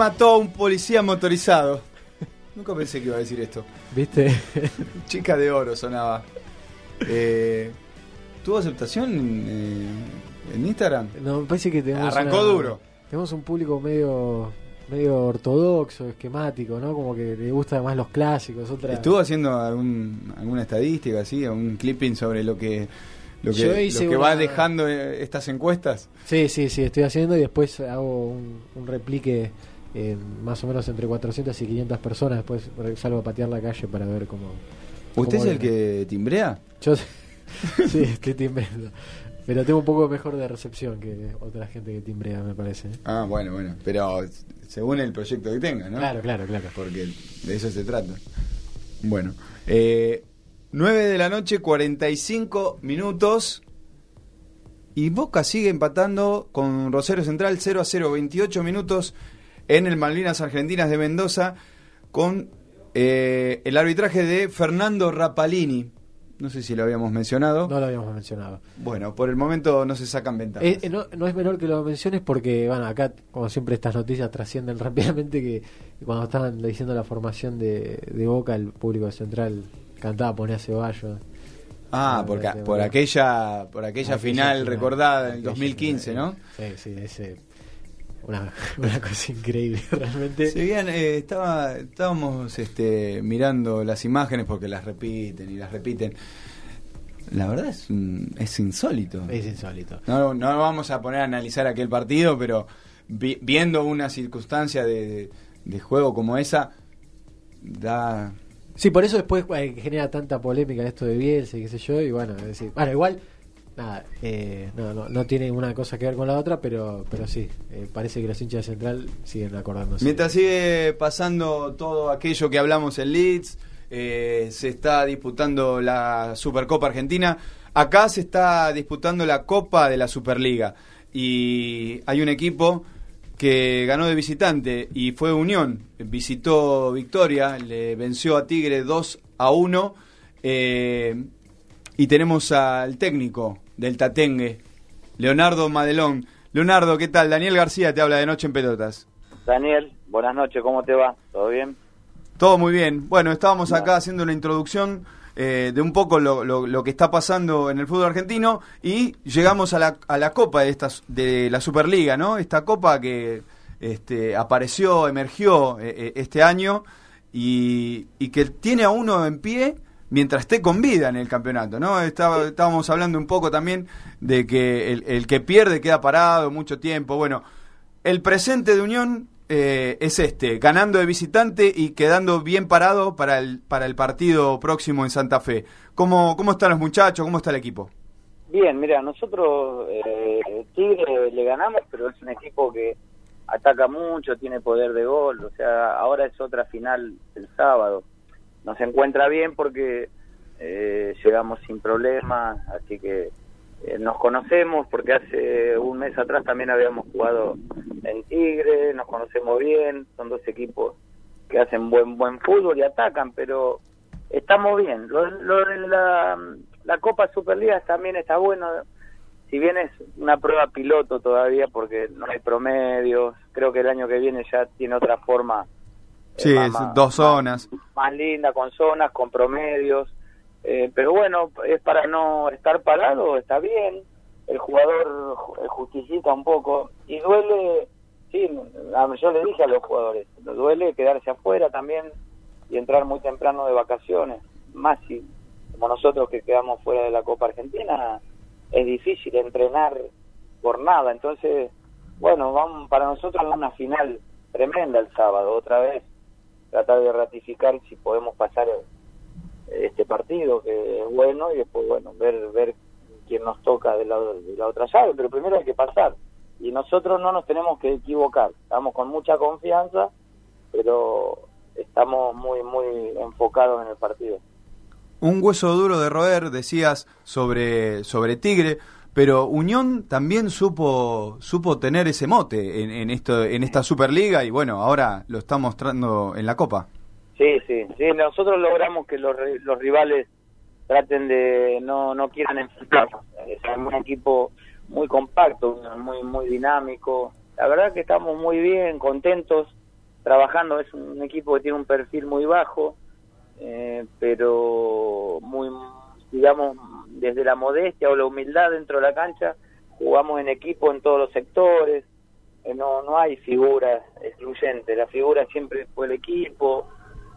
mató a un policía motorizado. Nunca pensé que iba a decir esto. ¿Viste? Chica de oro sonaba. Eh, ¿Tuvo aceptación en, eh, en Instagram? No, me parece que tenemos. Arrancó una- duro. Tenemos un público medio medio ortodoxo, esquemático, ¿no? Como que le gusta más los clásicos. Otra... ¿Estuvo haciendo algún, alguna estadística así, un clipping sobre lo que lo que, lo que va dejando eh, estas encuestas? Sí, sí, sí, estoy haciendo y después hago un, un replique en más o menos entre 400 y 500 personas. Después salgo a patear la calle para ver cómo. ¿Usted cómo es el que timbrea? Yo sí, estoy timbrando. Pero tengo un poco mejor de recepción que otra gente que timbrea, me parece. ¿eh? Ah, bueno, bueno, pero según el proyecto que tenga, ¿no? Claro, claro, claro. Porque de eso se trata. Bueno, eh, 9 de la noche, 45 minutos. Y Boca sigue empatando con Rosario Central 0 a 0, 28 minutos en el Malvinas Argentinas de Mendoza con eh, el arbitraje de Fernando Rapalini. No sé si lo habíamos mencionado. No lo habíamos mencionado. Bueno, por el momento no se sacan ventajas. Eh, eh, no, no es menor que lo menciones porque, bueno, acá, como siempre, estas noticias trascienden rápidamente que cuando estaban diciendo la formación de, de Boca, el público central cantaba Poné a Ceballos. ah, porque, de- por de- aquella, por aquella, Aquella final final, recordada en el aquella 2015, final, ¿no? Sí, sí, ese, una, una cosa increíble, realmente. Si bien eh, estaba, estábamos este, mirando las imágenes porque las repiten y las repiten. La verdad es, un- es insólito. Es insólito. No, no vamos a poner a analizar aquel partido, pero vi- viendo una circunstancia de, de juego como esa, da... Sí, por eso después eh, genera tanta polémica esto de Bielsa y qué sé yo, y bueno, es decir, bueno, igual, nada, eh, no, no, no tiene una cosa que ver con la otra, pero, pero sí, eh, parece que los hinchas de Central siguen acordándose. Mientras sigue pasando todo aquello que hablamos en Leeds, eh, se está disputando la Supercopa Argentina, acá se está disputando la Copa de la Superliga. Y hay un equipo que ganó de visitante y fue Unión, visitó Victoria, le venció a Tigre 2 a 1 eh, y tenemos al técnico del Tatengue, Leonardo Madelón. Leonardo, ¿qué tal? Daniel García te habla de Noche en Pelotas. Daniel, buenas noches, ¿cómo te va? ¿Todo bien? Todo muy bien. Bueno, estábamos acá haciendo una introducción eh, de un poco lo, lo- lo que está pasando en el fútbol argentino y llegamos a la, a la copa de, esta, de la Superliga, ¿no? Esta copa que este, apareció, emergió eh, eh, este año y, y que tiene a uno en pie mientras esté con vida en el campeonato, ¿no? Estaba- estábamos hablando un poco también de que el, el que pierde queda parado mucho tiempo. Bueno, el presente de Unión eh, es este, ganando de visitante y quedando bien parado para el, para el partido próximo en Santa Fe. ¿Cómo, ¿Cómo están los muchachos? ¿Cómo está el equipo? Bien, mira, nosotros eh, Tigre le ganamos, pero es un equipo que ataca mucho, tiene poder de gol, o sea, ahora es otra final el sábado. Nos encuentra bien porque eh, llegamos sin problemas, así que eh, nos conocemos porque hace un mes atrás también habíamos jugado en Tigre, nos conocemos bien, son dos equipos que hacen buen buen fútbol y atacan, pero estamos bien. Lo, lo de la, la Copa Superliga también está bueno, si bien es una prueba piloto todavía porque no hay promedios, creo que el año que viene ya tiene otra forma. Eh, Sí, más- es más- dos zonas. más linda, con zonas, con promedios. Eh, pero bueno, es para no estar parado, está bien. El jugador ju- justifica un poco. Y duele, sí, yo le dije a los jugadores, duele quedarse afuera también y entrar muy temprano de vacaciones. Más si, como nosotros que quedamos fuera de la Copa Argentina, es difícil entrenar por nada. Entonces, bueno, vamos para nosotros es una final tremenda el sábado, otra vez tratar de ratificar si podemos pasar este partido que es bueno y después bueno ver ver quién nos toca de la, de la otra llave pero primero hay que pasar. Y nosotros no nos tenemos que equivocar. Estamos con mucha confianza pero estamos muy muy enfocados en el partido. Un hueso duro de roer, decías, sobre, sobre Tigre, pero Unión también supo, supo tener ese mote en, en, esto, en esta Superliga y bueno, ahora lo está mostrando en la Copa. Sí, sí, sí. Nosotros logramos que los, los rivales traten de no no quieran enfrentarnos. Es un equipo muy compacto, muy muy dinámico. la verdad que estamos muy bien, contentos, trabajando. Es un equipo que tiene un perfil muy bajo, eh, pero muy, digamos, desde la modestia o la humildad dentro de la cancha, jugamos en equipo en todos los sectores. eh, no, no hay figuras excluyentes, la figura siempre fue el equipo.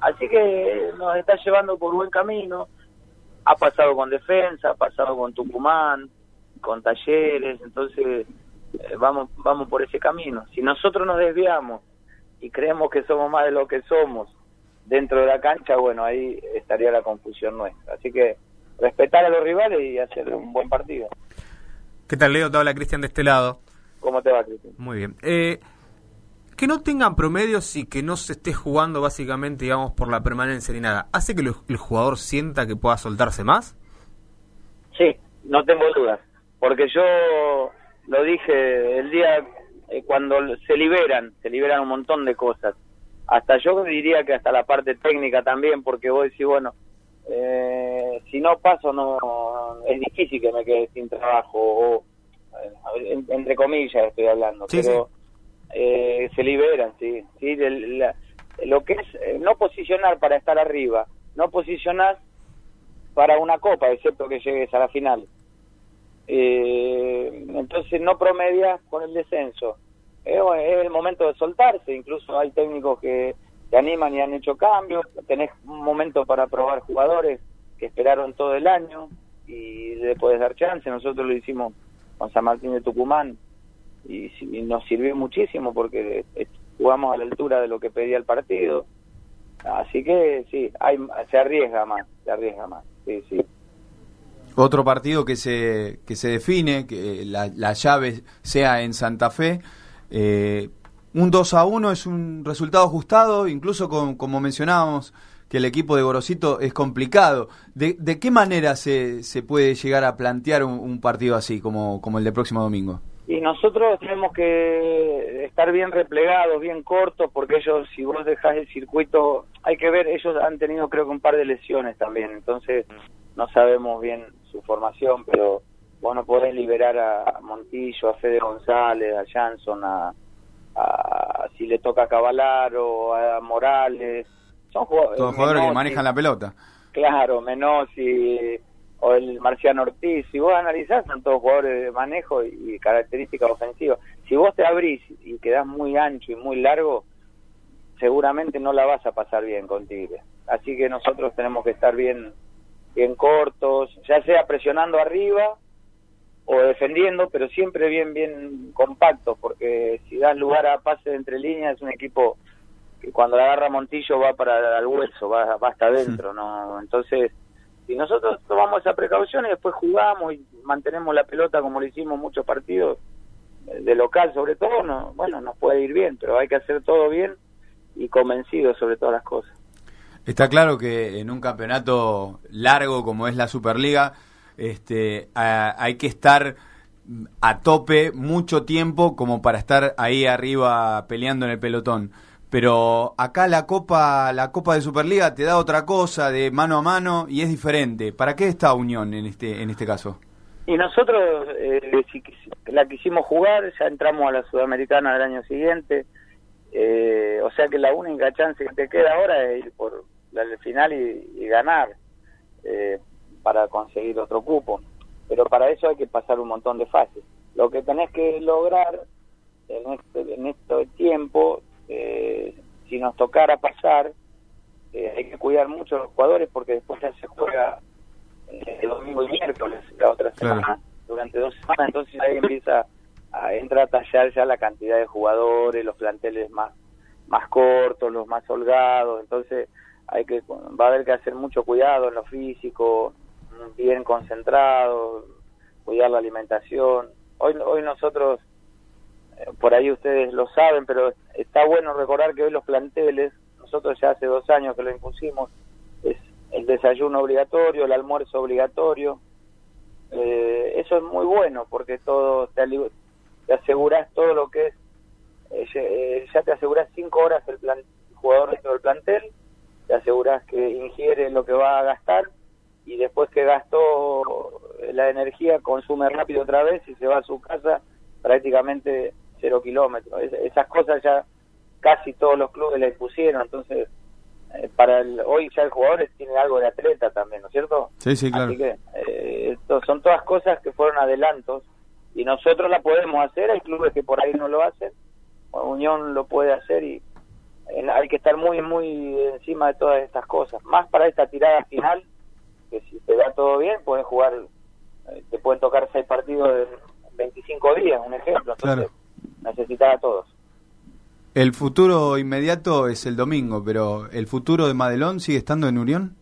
Así que nos está llevando por buen camino. Ha pasado con defensa, ha pasado con Tucumán, con talleres, entonces eh, vamos vamos por ese camino. Si nosotros nos desviamos y creemos que somos más de lo que somos dentro de la cancha, bueno, ahí estaría la confusión nuestra. Así que respetar a los rivales y hacer un buen partido. ¿Qué tal, Leo? Te habla Cristian de este lado. ¿Cómo te va, Cristian? Muy bien. Eh, que no tengan promedios y que no se esté jugando básicamente, digamos, por la permanencia ni nada, ¿hace que lo- el jugador sienta que pueda soltarse más? Sí, no tengo dudas, porque yo lo dije el día eh, cuando se liberan, se liberan un montón de cosas. Hasta yo diría que hasta la parte técnica también, porque vos decís, bueno, eh, si no paso, no es difícil que me quede sin trabajo, o, eh, en- entre comillas estoy hablando, Sí, pero eh, se liberan, sí, sí, la- lo que es eh, no posicionar para estar arriba, no posicionar para una copa, excepto que llegues a la final. Eh, entonces no promedias con el descenso. Es el momento de soltarse, incluso hay técnicos que te animan y han hecho cambios, tenés un momento para probar jugadores que esperaron todo el año y le puedes dar chance, nosotros lo hicimos con San Martín de Tucumán y nos sirvió muchísimo porque eh, jugamos a la altura de lo que pedía el partido, así que sí, hay, se arriesga más, se arriesga más, sí, sí. Otro partido que se, que se define, que la, la llave sea en Santa Fe. eh, un 2 a 1 es un resultado ajustado, incluso con- como mencionábamos, que el equipo de Gorosito es complicado. ¿De, de qué manera se, se puede llegar a plantear un, partido así, como, el de próximo domingo? Y nosotros tenemos que estar bien replegados, bien cortos, porque ellos, si vos dejás el circuito, hay que ver, ellos han tenido creo que un par de lesiones también, entonces no sabemos bien su formación, pero vos no podés liberar a Montillo, a Fede González, a Jansson, a, a- si le toca a Cavalaro, a Morales, son jugadores, Todos jugadores que Menotti. manejan la pelota. Claro, Menossi o el Marciano Ortiz, si vos analizás, son todos jugadores de manejo y, y características ofensivas. Si vos te abrís y quedás muy ancho y muy largo, seguramente no la vas a pasar bien con Tigre. Así que nosotros tenemos que estar bien, bien cortos, ya sea presionando arriba o defendiendo, pero siempre bien, bien compactos, porque si das lugar a pase de entre líneas es un equipo que cuando la agarra Montillo va para el hueso, va, va hasta adentro, ¿no? Entonces, si nosotros tomamos esa precaución y después jugamos y mantenemos la pelota como lo hicimos muchos partidos, de local sobre todo, no, bueno, nos puede ir bien, pero hay que hacer todo bien y convencido sobre todas las cosas. Está claro que en un campeonato largo como es la Superliga, este, a- hay que estar a tope mucho tiempo como para estar ahí arriba peleando en el pelotón. Pero acá la Copa, la Copa de Superliga te da otra cosa de mano a mano y es diferente. ¿Para qué está Unión en este, en este caso? Y nosotros eh, la quisimos jugar, ya entramos a la Sudamericana del año siguiente, eh, o sea que la única chance que te queda ahora es ir por la al final y, y ganar eh, para conseguir otro cupo. Pero para eso hay que pasar un montón de fases. Lo que tenés que lograr en este, en este tiempo, eh, si nos tocara pasar, eh, hay que cuidar mucho a los jugadores porque después ya se juega eh, el domingo y miércoles la otra Claro. semana, durante dos semanas, entonces ahí empieza a entrar a tallar ya la cantidad de jugadores, los planteles más más cortos, los más holgados, entonces hay que va a haber que hacer mucho cuidado en lo físico, bien concentrado, cuidar la alimentación. Hoy hoy nosotros eh, por ahí ustedes lo saben, pero está bueno recordar que hoy los planteles, nosotros ya hace dos años que lo impusimos, es el desayuno obligatorio, el almuerzo obligatorio. Eh, eso es muy bueno porque todo te, aseguras todo lo que es, eh, ya- eh, ya te aseguras cinco horas el, plan, el jugador dentro del plantel, te aseguras que ingiere lo que va a gastar y después que gastó la energía consume rápido otra vez y se va a su casa prácticamente cero kilómetros. Es- esas cosas ya casi todos los clubes le pusieron, entonces eh, para el, hoy ya el jugador tiene algo de atleta también, ¿no es cierto? Sí, sí, claro. Así que eh, esto son todas cosas que fueron adelantos y nosotros la podemos hacer, hay clubes que por ahí no lo hacen, Unión lo puede hacer y eh, hay que estar muy, muy encima de todas estas cosas, más para esta tirada final, que si te da todo bien, puedes jugar, eh, te pueden tocar seis partidos en 25 días, un ejemplo, entonces Claro. necesitas a todos. El futuro inmediato es el domingo, pero ¿el futuro de Madelón sigue estando en Unión?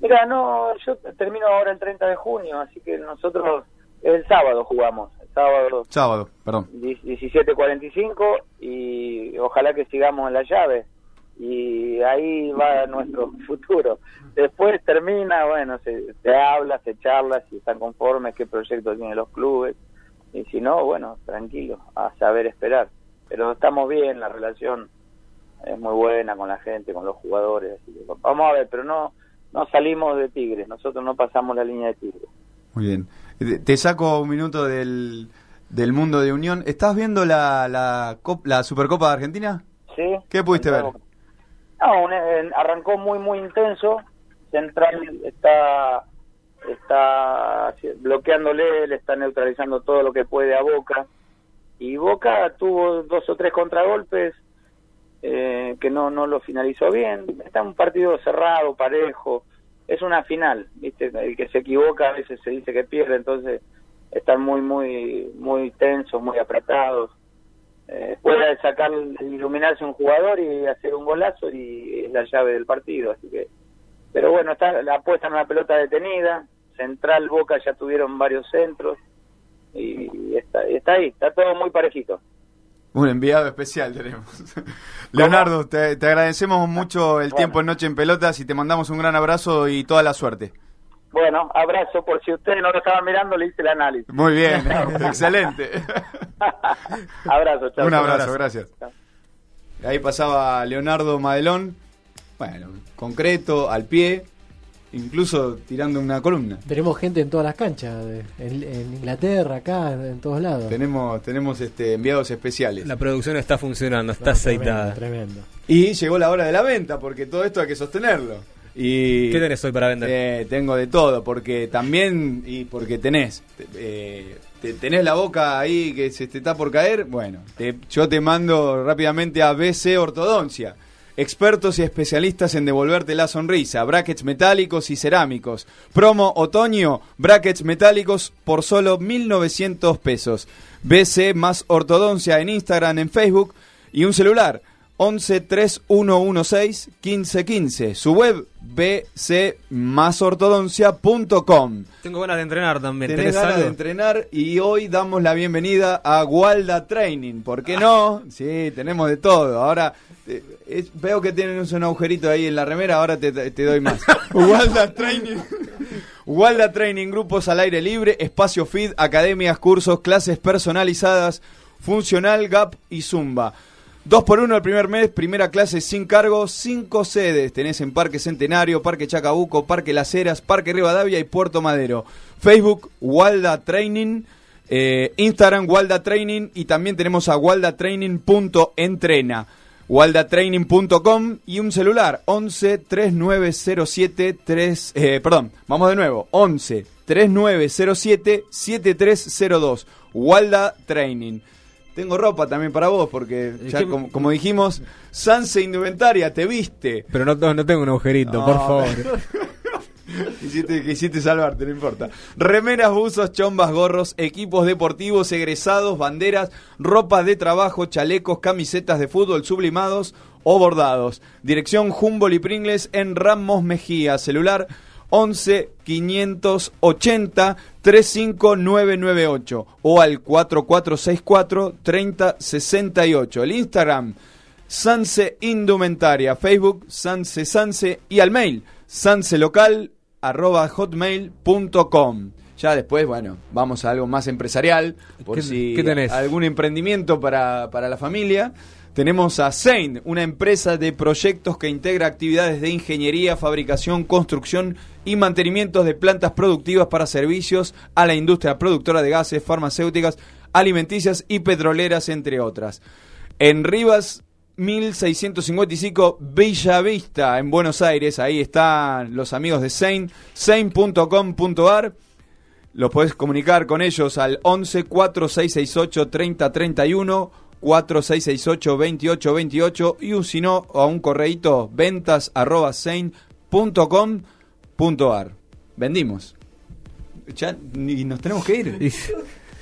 Mira, no, yo termino ahora el 30 de junio, así que nosotros el sábado jugamos, el sábado Sábado, perdón. 17.45 y ojalá que sigamos en la llave y ahí va nuestro futuro. Después termina, bueno, se, se habla, se charla, si están conformes, qué proyectos tienen los clubes y si no, bueno, tranquilo, a saber esperar. Pero estamos bien, la relación es muy buena con la gente, con los jugadores, así que vamos a ver, pero no no salimos de Tigres, nosotros no pasamos la línea de Tigres. Muy bien. Te- Te saco un minuto del, del mundo de Unión. ¿Estás viendo la, la, la Supercopa de Argentina? ¿Sí? ¿Qué pudiste ver? No, un- arrancó muy muy intenso. Central está está bloqueándole, le está neutralizando todo lo que puede a Boca. Y Boca tuvo dos o tres contragolpes eh, que no no lo finalizó bien. Está un partido cerrado, parejo. Es una final, ¿viste? El que se equivoca a veces se dice que pierde, entonces están muy muy muy tensos, muy apretados eh, pueda sacar, iluminarse un jugador y hacer un golazo y es la llave del partido. Así que, pero bueno, está la apuesta en una pelota detenida. Central Boca ya tuvieron varios centros y está, está ahí, está todo muy parejito. Un enviado especial tenemos. Leonardo, te, te agradecemos mucho el tiempo en Noche en Pelotas y te mandamos un gran abrazo y toda la suerte. Bueno, abrazo por si ustedes no lo estaban mirando, le hice el análisis. Muy bien, excelente. abrazo, chao. Un abrazo, gracias. Ahí pasaba Leonardo Madelón, bueno, concreto, al pie, incluso tirando una columna. Tenemos gente en todas las canchas, de- en, en Inglaterra, acá, en todos lados. Tenemos, tenemos este, enviados especiales. La producción está funcionando, está No, tremendo, aceitada. Tremendo. Y llegó la hora de la venta, porque todo esto hay que sostenerlo. Y ¿Qué tenés hoy para vender? Eh, tengo de todo, porque también, y porque tenés, te- eh, te- tenés la boca ahí que se te está por caer, bueno, te- yo te mando rápidamente a BC Ortodoncia. Expertos y especialistas en devolverte la sonrisa, brackets metálicos y cerámicos. Promo otoño, brackets metálicos por solo 1.900 pesos. BC más ortodoncia en Instagram, en Facebook y un celular 11 3116 1515. Su web bcmasortodoncia.com. Tengo ganas de entrenar también. Tenés ¿Tenés ganas algo? de entrenar y hoy damos la bienvenida a Walda Training. ¿Por qué no? Sí, tenemos de todo. Ahora eh, es- veo que tienes un agujerito ahí en la remera, ahora te, te doy más. Walda Training. Walda Training, grupos al aire libre, espacio feed, academias, cursos, clases personalizadas, funcional, gap y zumba. Dos por uno el primer mes, primera clase sin cargo, cinco sedes. Tenés en Parque Centenario, Parque Chacabuco, Parque Las Heras, Parque Rivadavia y Puerto Madero. Facebook, Walda Training. eh, Instagram, Walda Training. Y también tenemos a waldatraining.entrena. waldatraining.com y un celular 11 3907 3 eh, perdón, vamos de nuevo 11 3907 7302 Walda Training tengo ropa también para vos porque ya ¿qué- como, como dijimos Sanse Indumentaria te viste Pero no, no tengo un agujerito, No, por favor. Quisiste, quisiste salvarte, no importa. Remeras, buzos, chombas, gorros, equipos deportivos, egresados, banderas, ropa de trabajo, chalecos, camisetas de fútbol sublimados o bordados. Dirección Humboldt y Pringles en Ramos Mejía. Celular 11 580 35998 o al 4464 3068. El Instagram Sanse Indumentaria, Facebook Sanse Sanse y al mail sanselocal arroba hotmail.com. Ya después, bueno, vamos a algo más empresarial, por ¿Qué- si qué tenés? algún emprendimiento para, para la familia. Tenemos a Sein, una empresa de proyectos que integra actividades de ingeniería, fabricación, construcción y mantenimientos de plantas productivas para servicios a la industria productora de gases, farmacéuticas, alimenticias y petroleras, entre otras. En Rivas 1655 Villa Vista, en Buenos Aires, ahí están los amigos de Sein, sein.com.ar. Los podés comunicar con ellos al 11 4668 3031 4668 2828 y un si no a un correíto ventas arroba sein.com.ar. Vendimos. Ya ni nos tenemos que ir.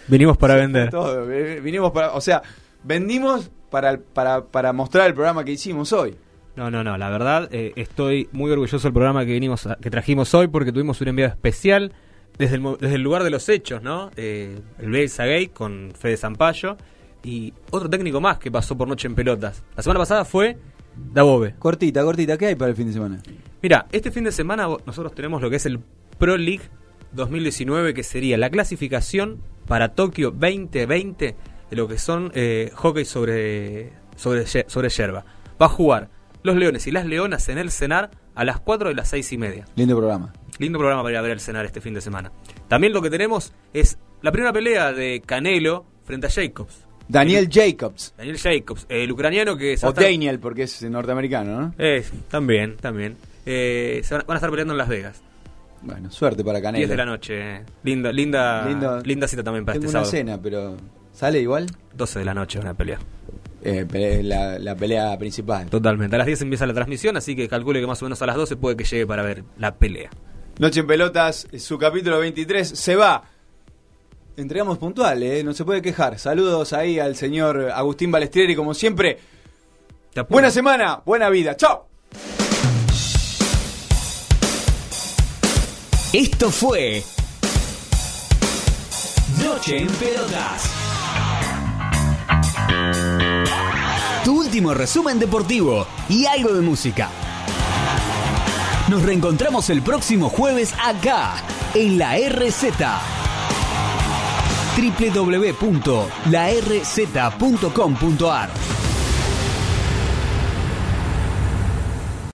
Venimos para vender. Todo, eh, vinimos para, o sea, vendimos para, para, para mostrar el programa que hicimos hoy. No, no, no, la verdad eh, estoy muy orgulloso del programa que vinimos a- que trajimos hoy porque tuvimos un enviado especial desde el, mo- desde el lugar de los hechos, ¿no? Eh, el Belsa Gay con Fede Zampayo y otro técnico más que pasó por Noche en Pelotas. La semana pasada fue Dabove. Cortita, cortita, ¿qué hay para el fin de semana? Mira, este fin de semana nosotros tenemos lo que es el Pro League 2019, que sería la clasificación para Tokio 2020 de lo que son eh, hockey sobre, sobre, sobre yerba. Va a jugar los Leones y las Leonas en el Cenar a las 4 de las 6 y media. Lindo programa. Lindo programa para ir a ver el Cenar este fin de semana. También lo que tenemos es la primera pelea de Canelo frente a Jacobs. Daniel Jacobs. Daniel Jacobs, el ucraniano que se O a estar- Daniel, porque es norteamericano, ¿no? Eh, también, también. Eh, se van, van a estar peleando en Las Vegas. Bueno, suerte para Canelo. 10 de la noche. Linda, linda, Lindo. linda cita también para Tengo este una sábado. cena, pero ¿sale igual? 12 de la noche una pelea. Eh, pe- la, la pelea principal. Totalmente. A las 10 empieza la transmisión, así que calcule que más o menos a las 12 puede que llegue para ver la pelea. Noche en Pelotas, su capítulo 23 se va. Entregamos puntual, ¿eh? No se puede quejar. Saludos ahí al señor Agustín Balestrieri, como siempre. Buena semana, buena vida. ¡Chao! Esto fue Noche en Pelotas. Tu último resumen deportivo y algo de música. Nos reencontramos el próximo jueves acá, en la RZ. www.larz.com.ar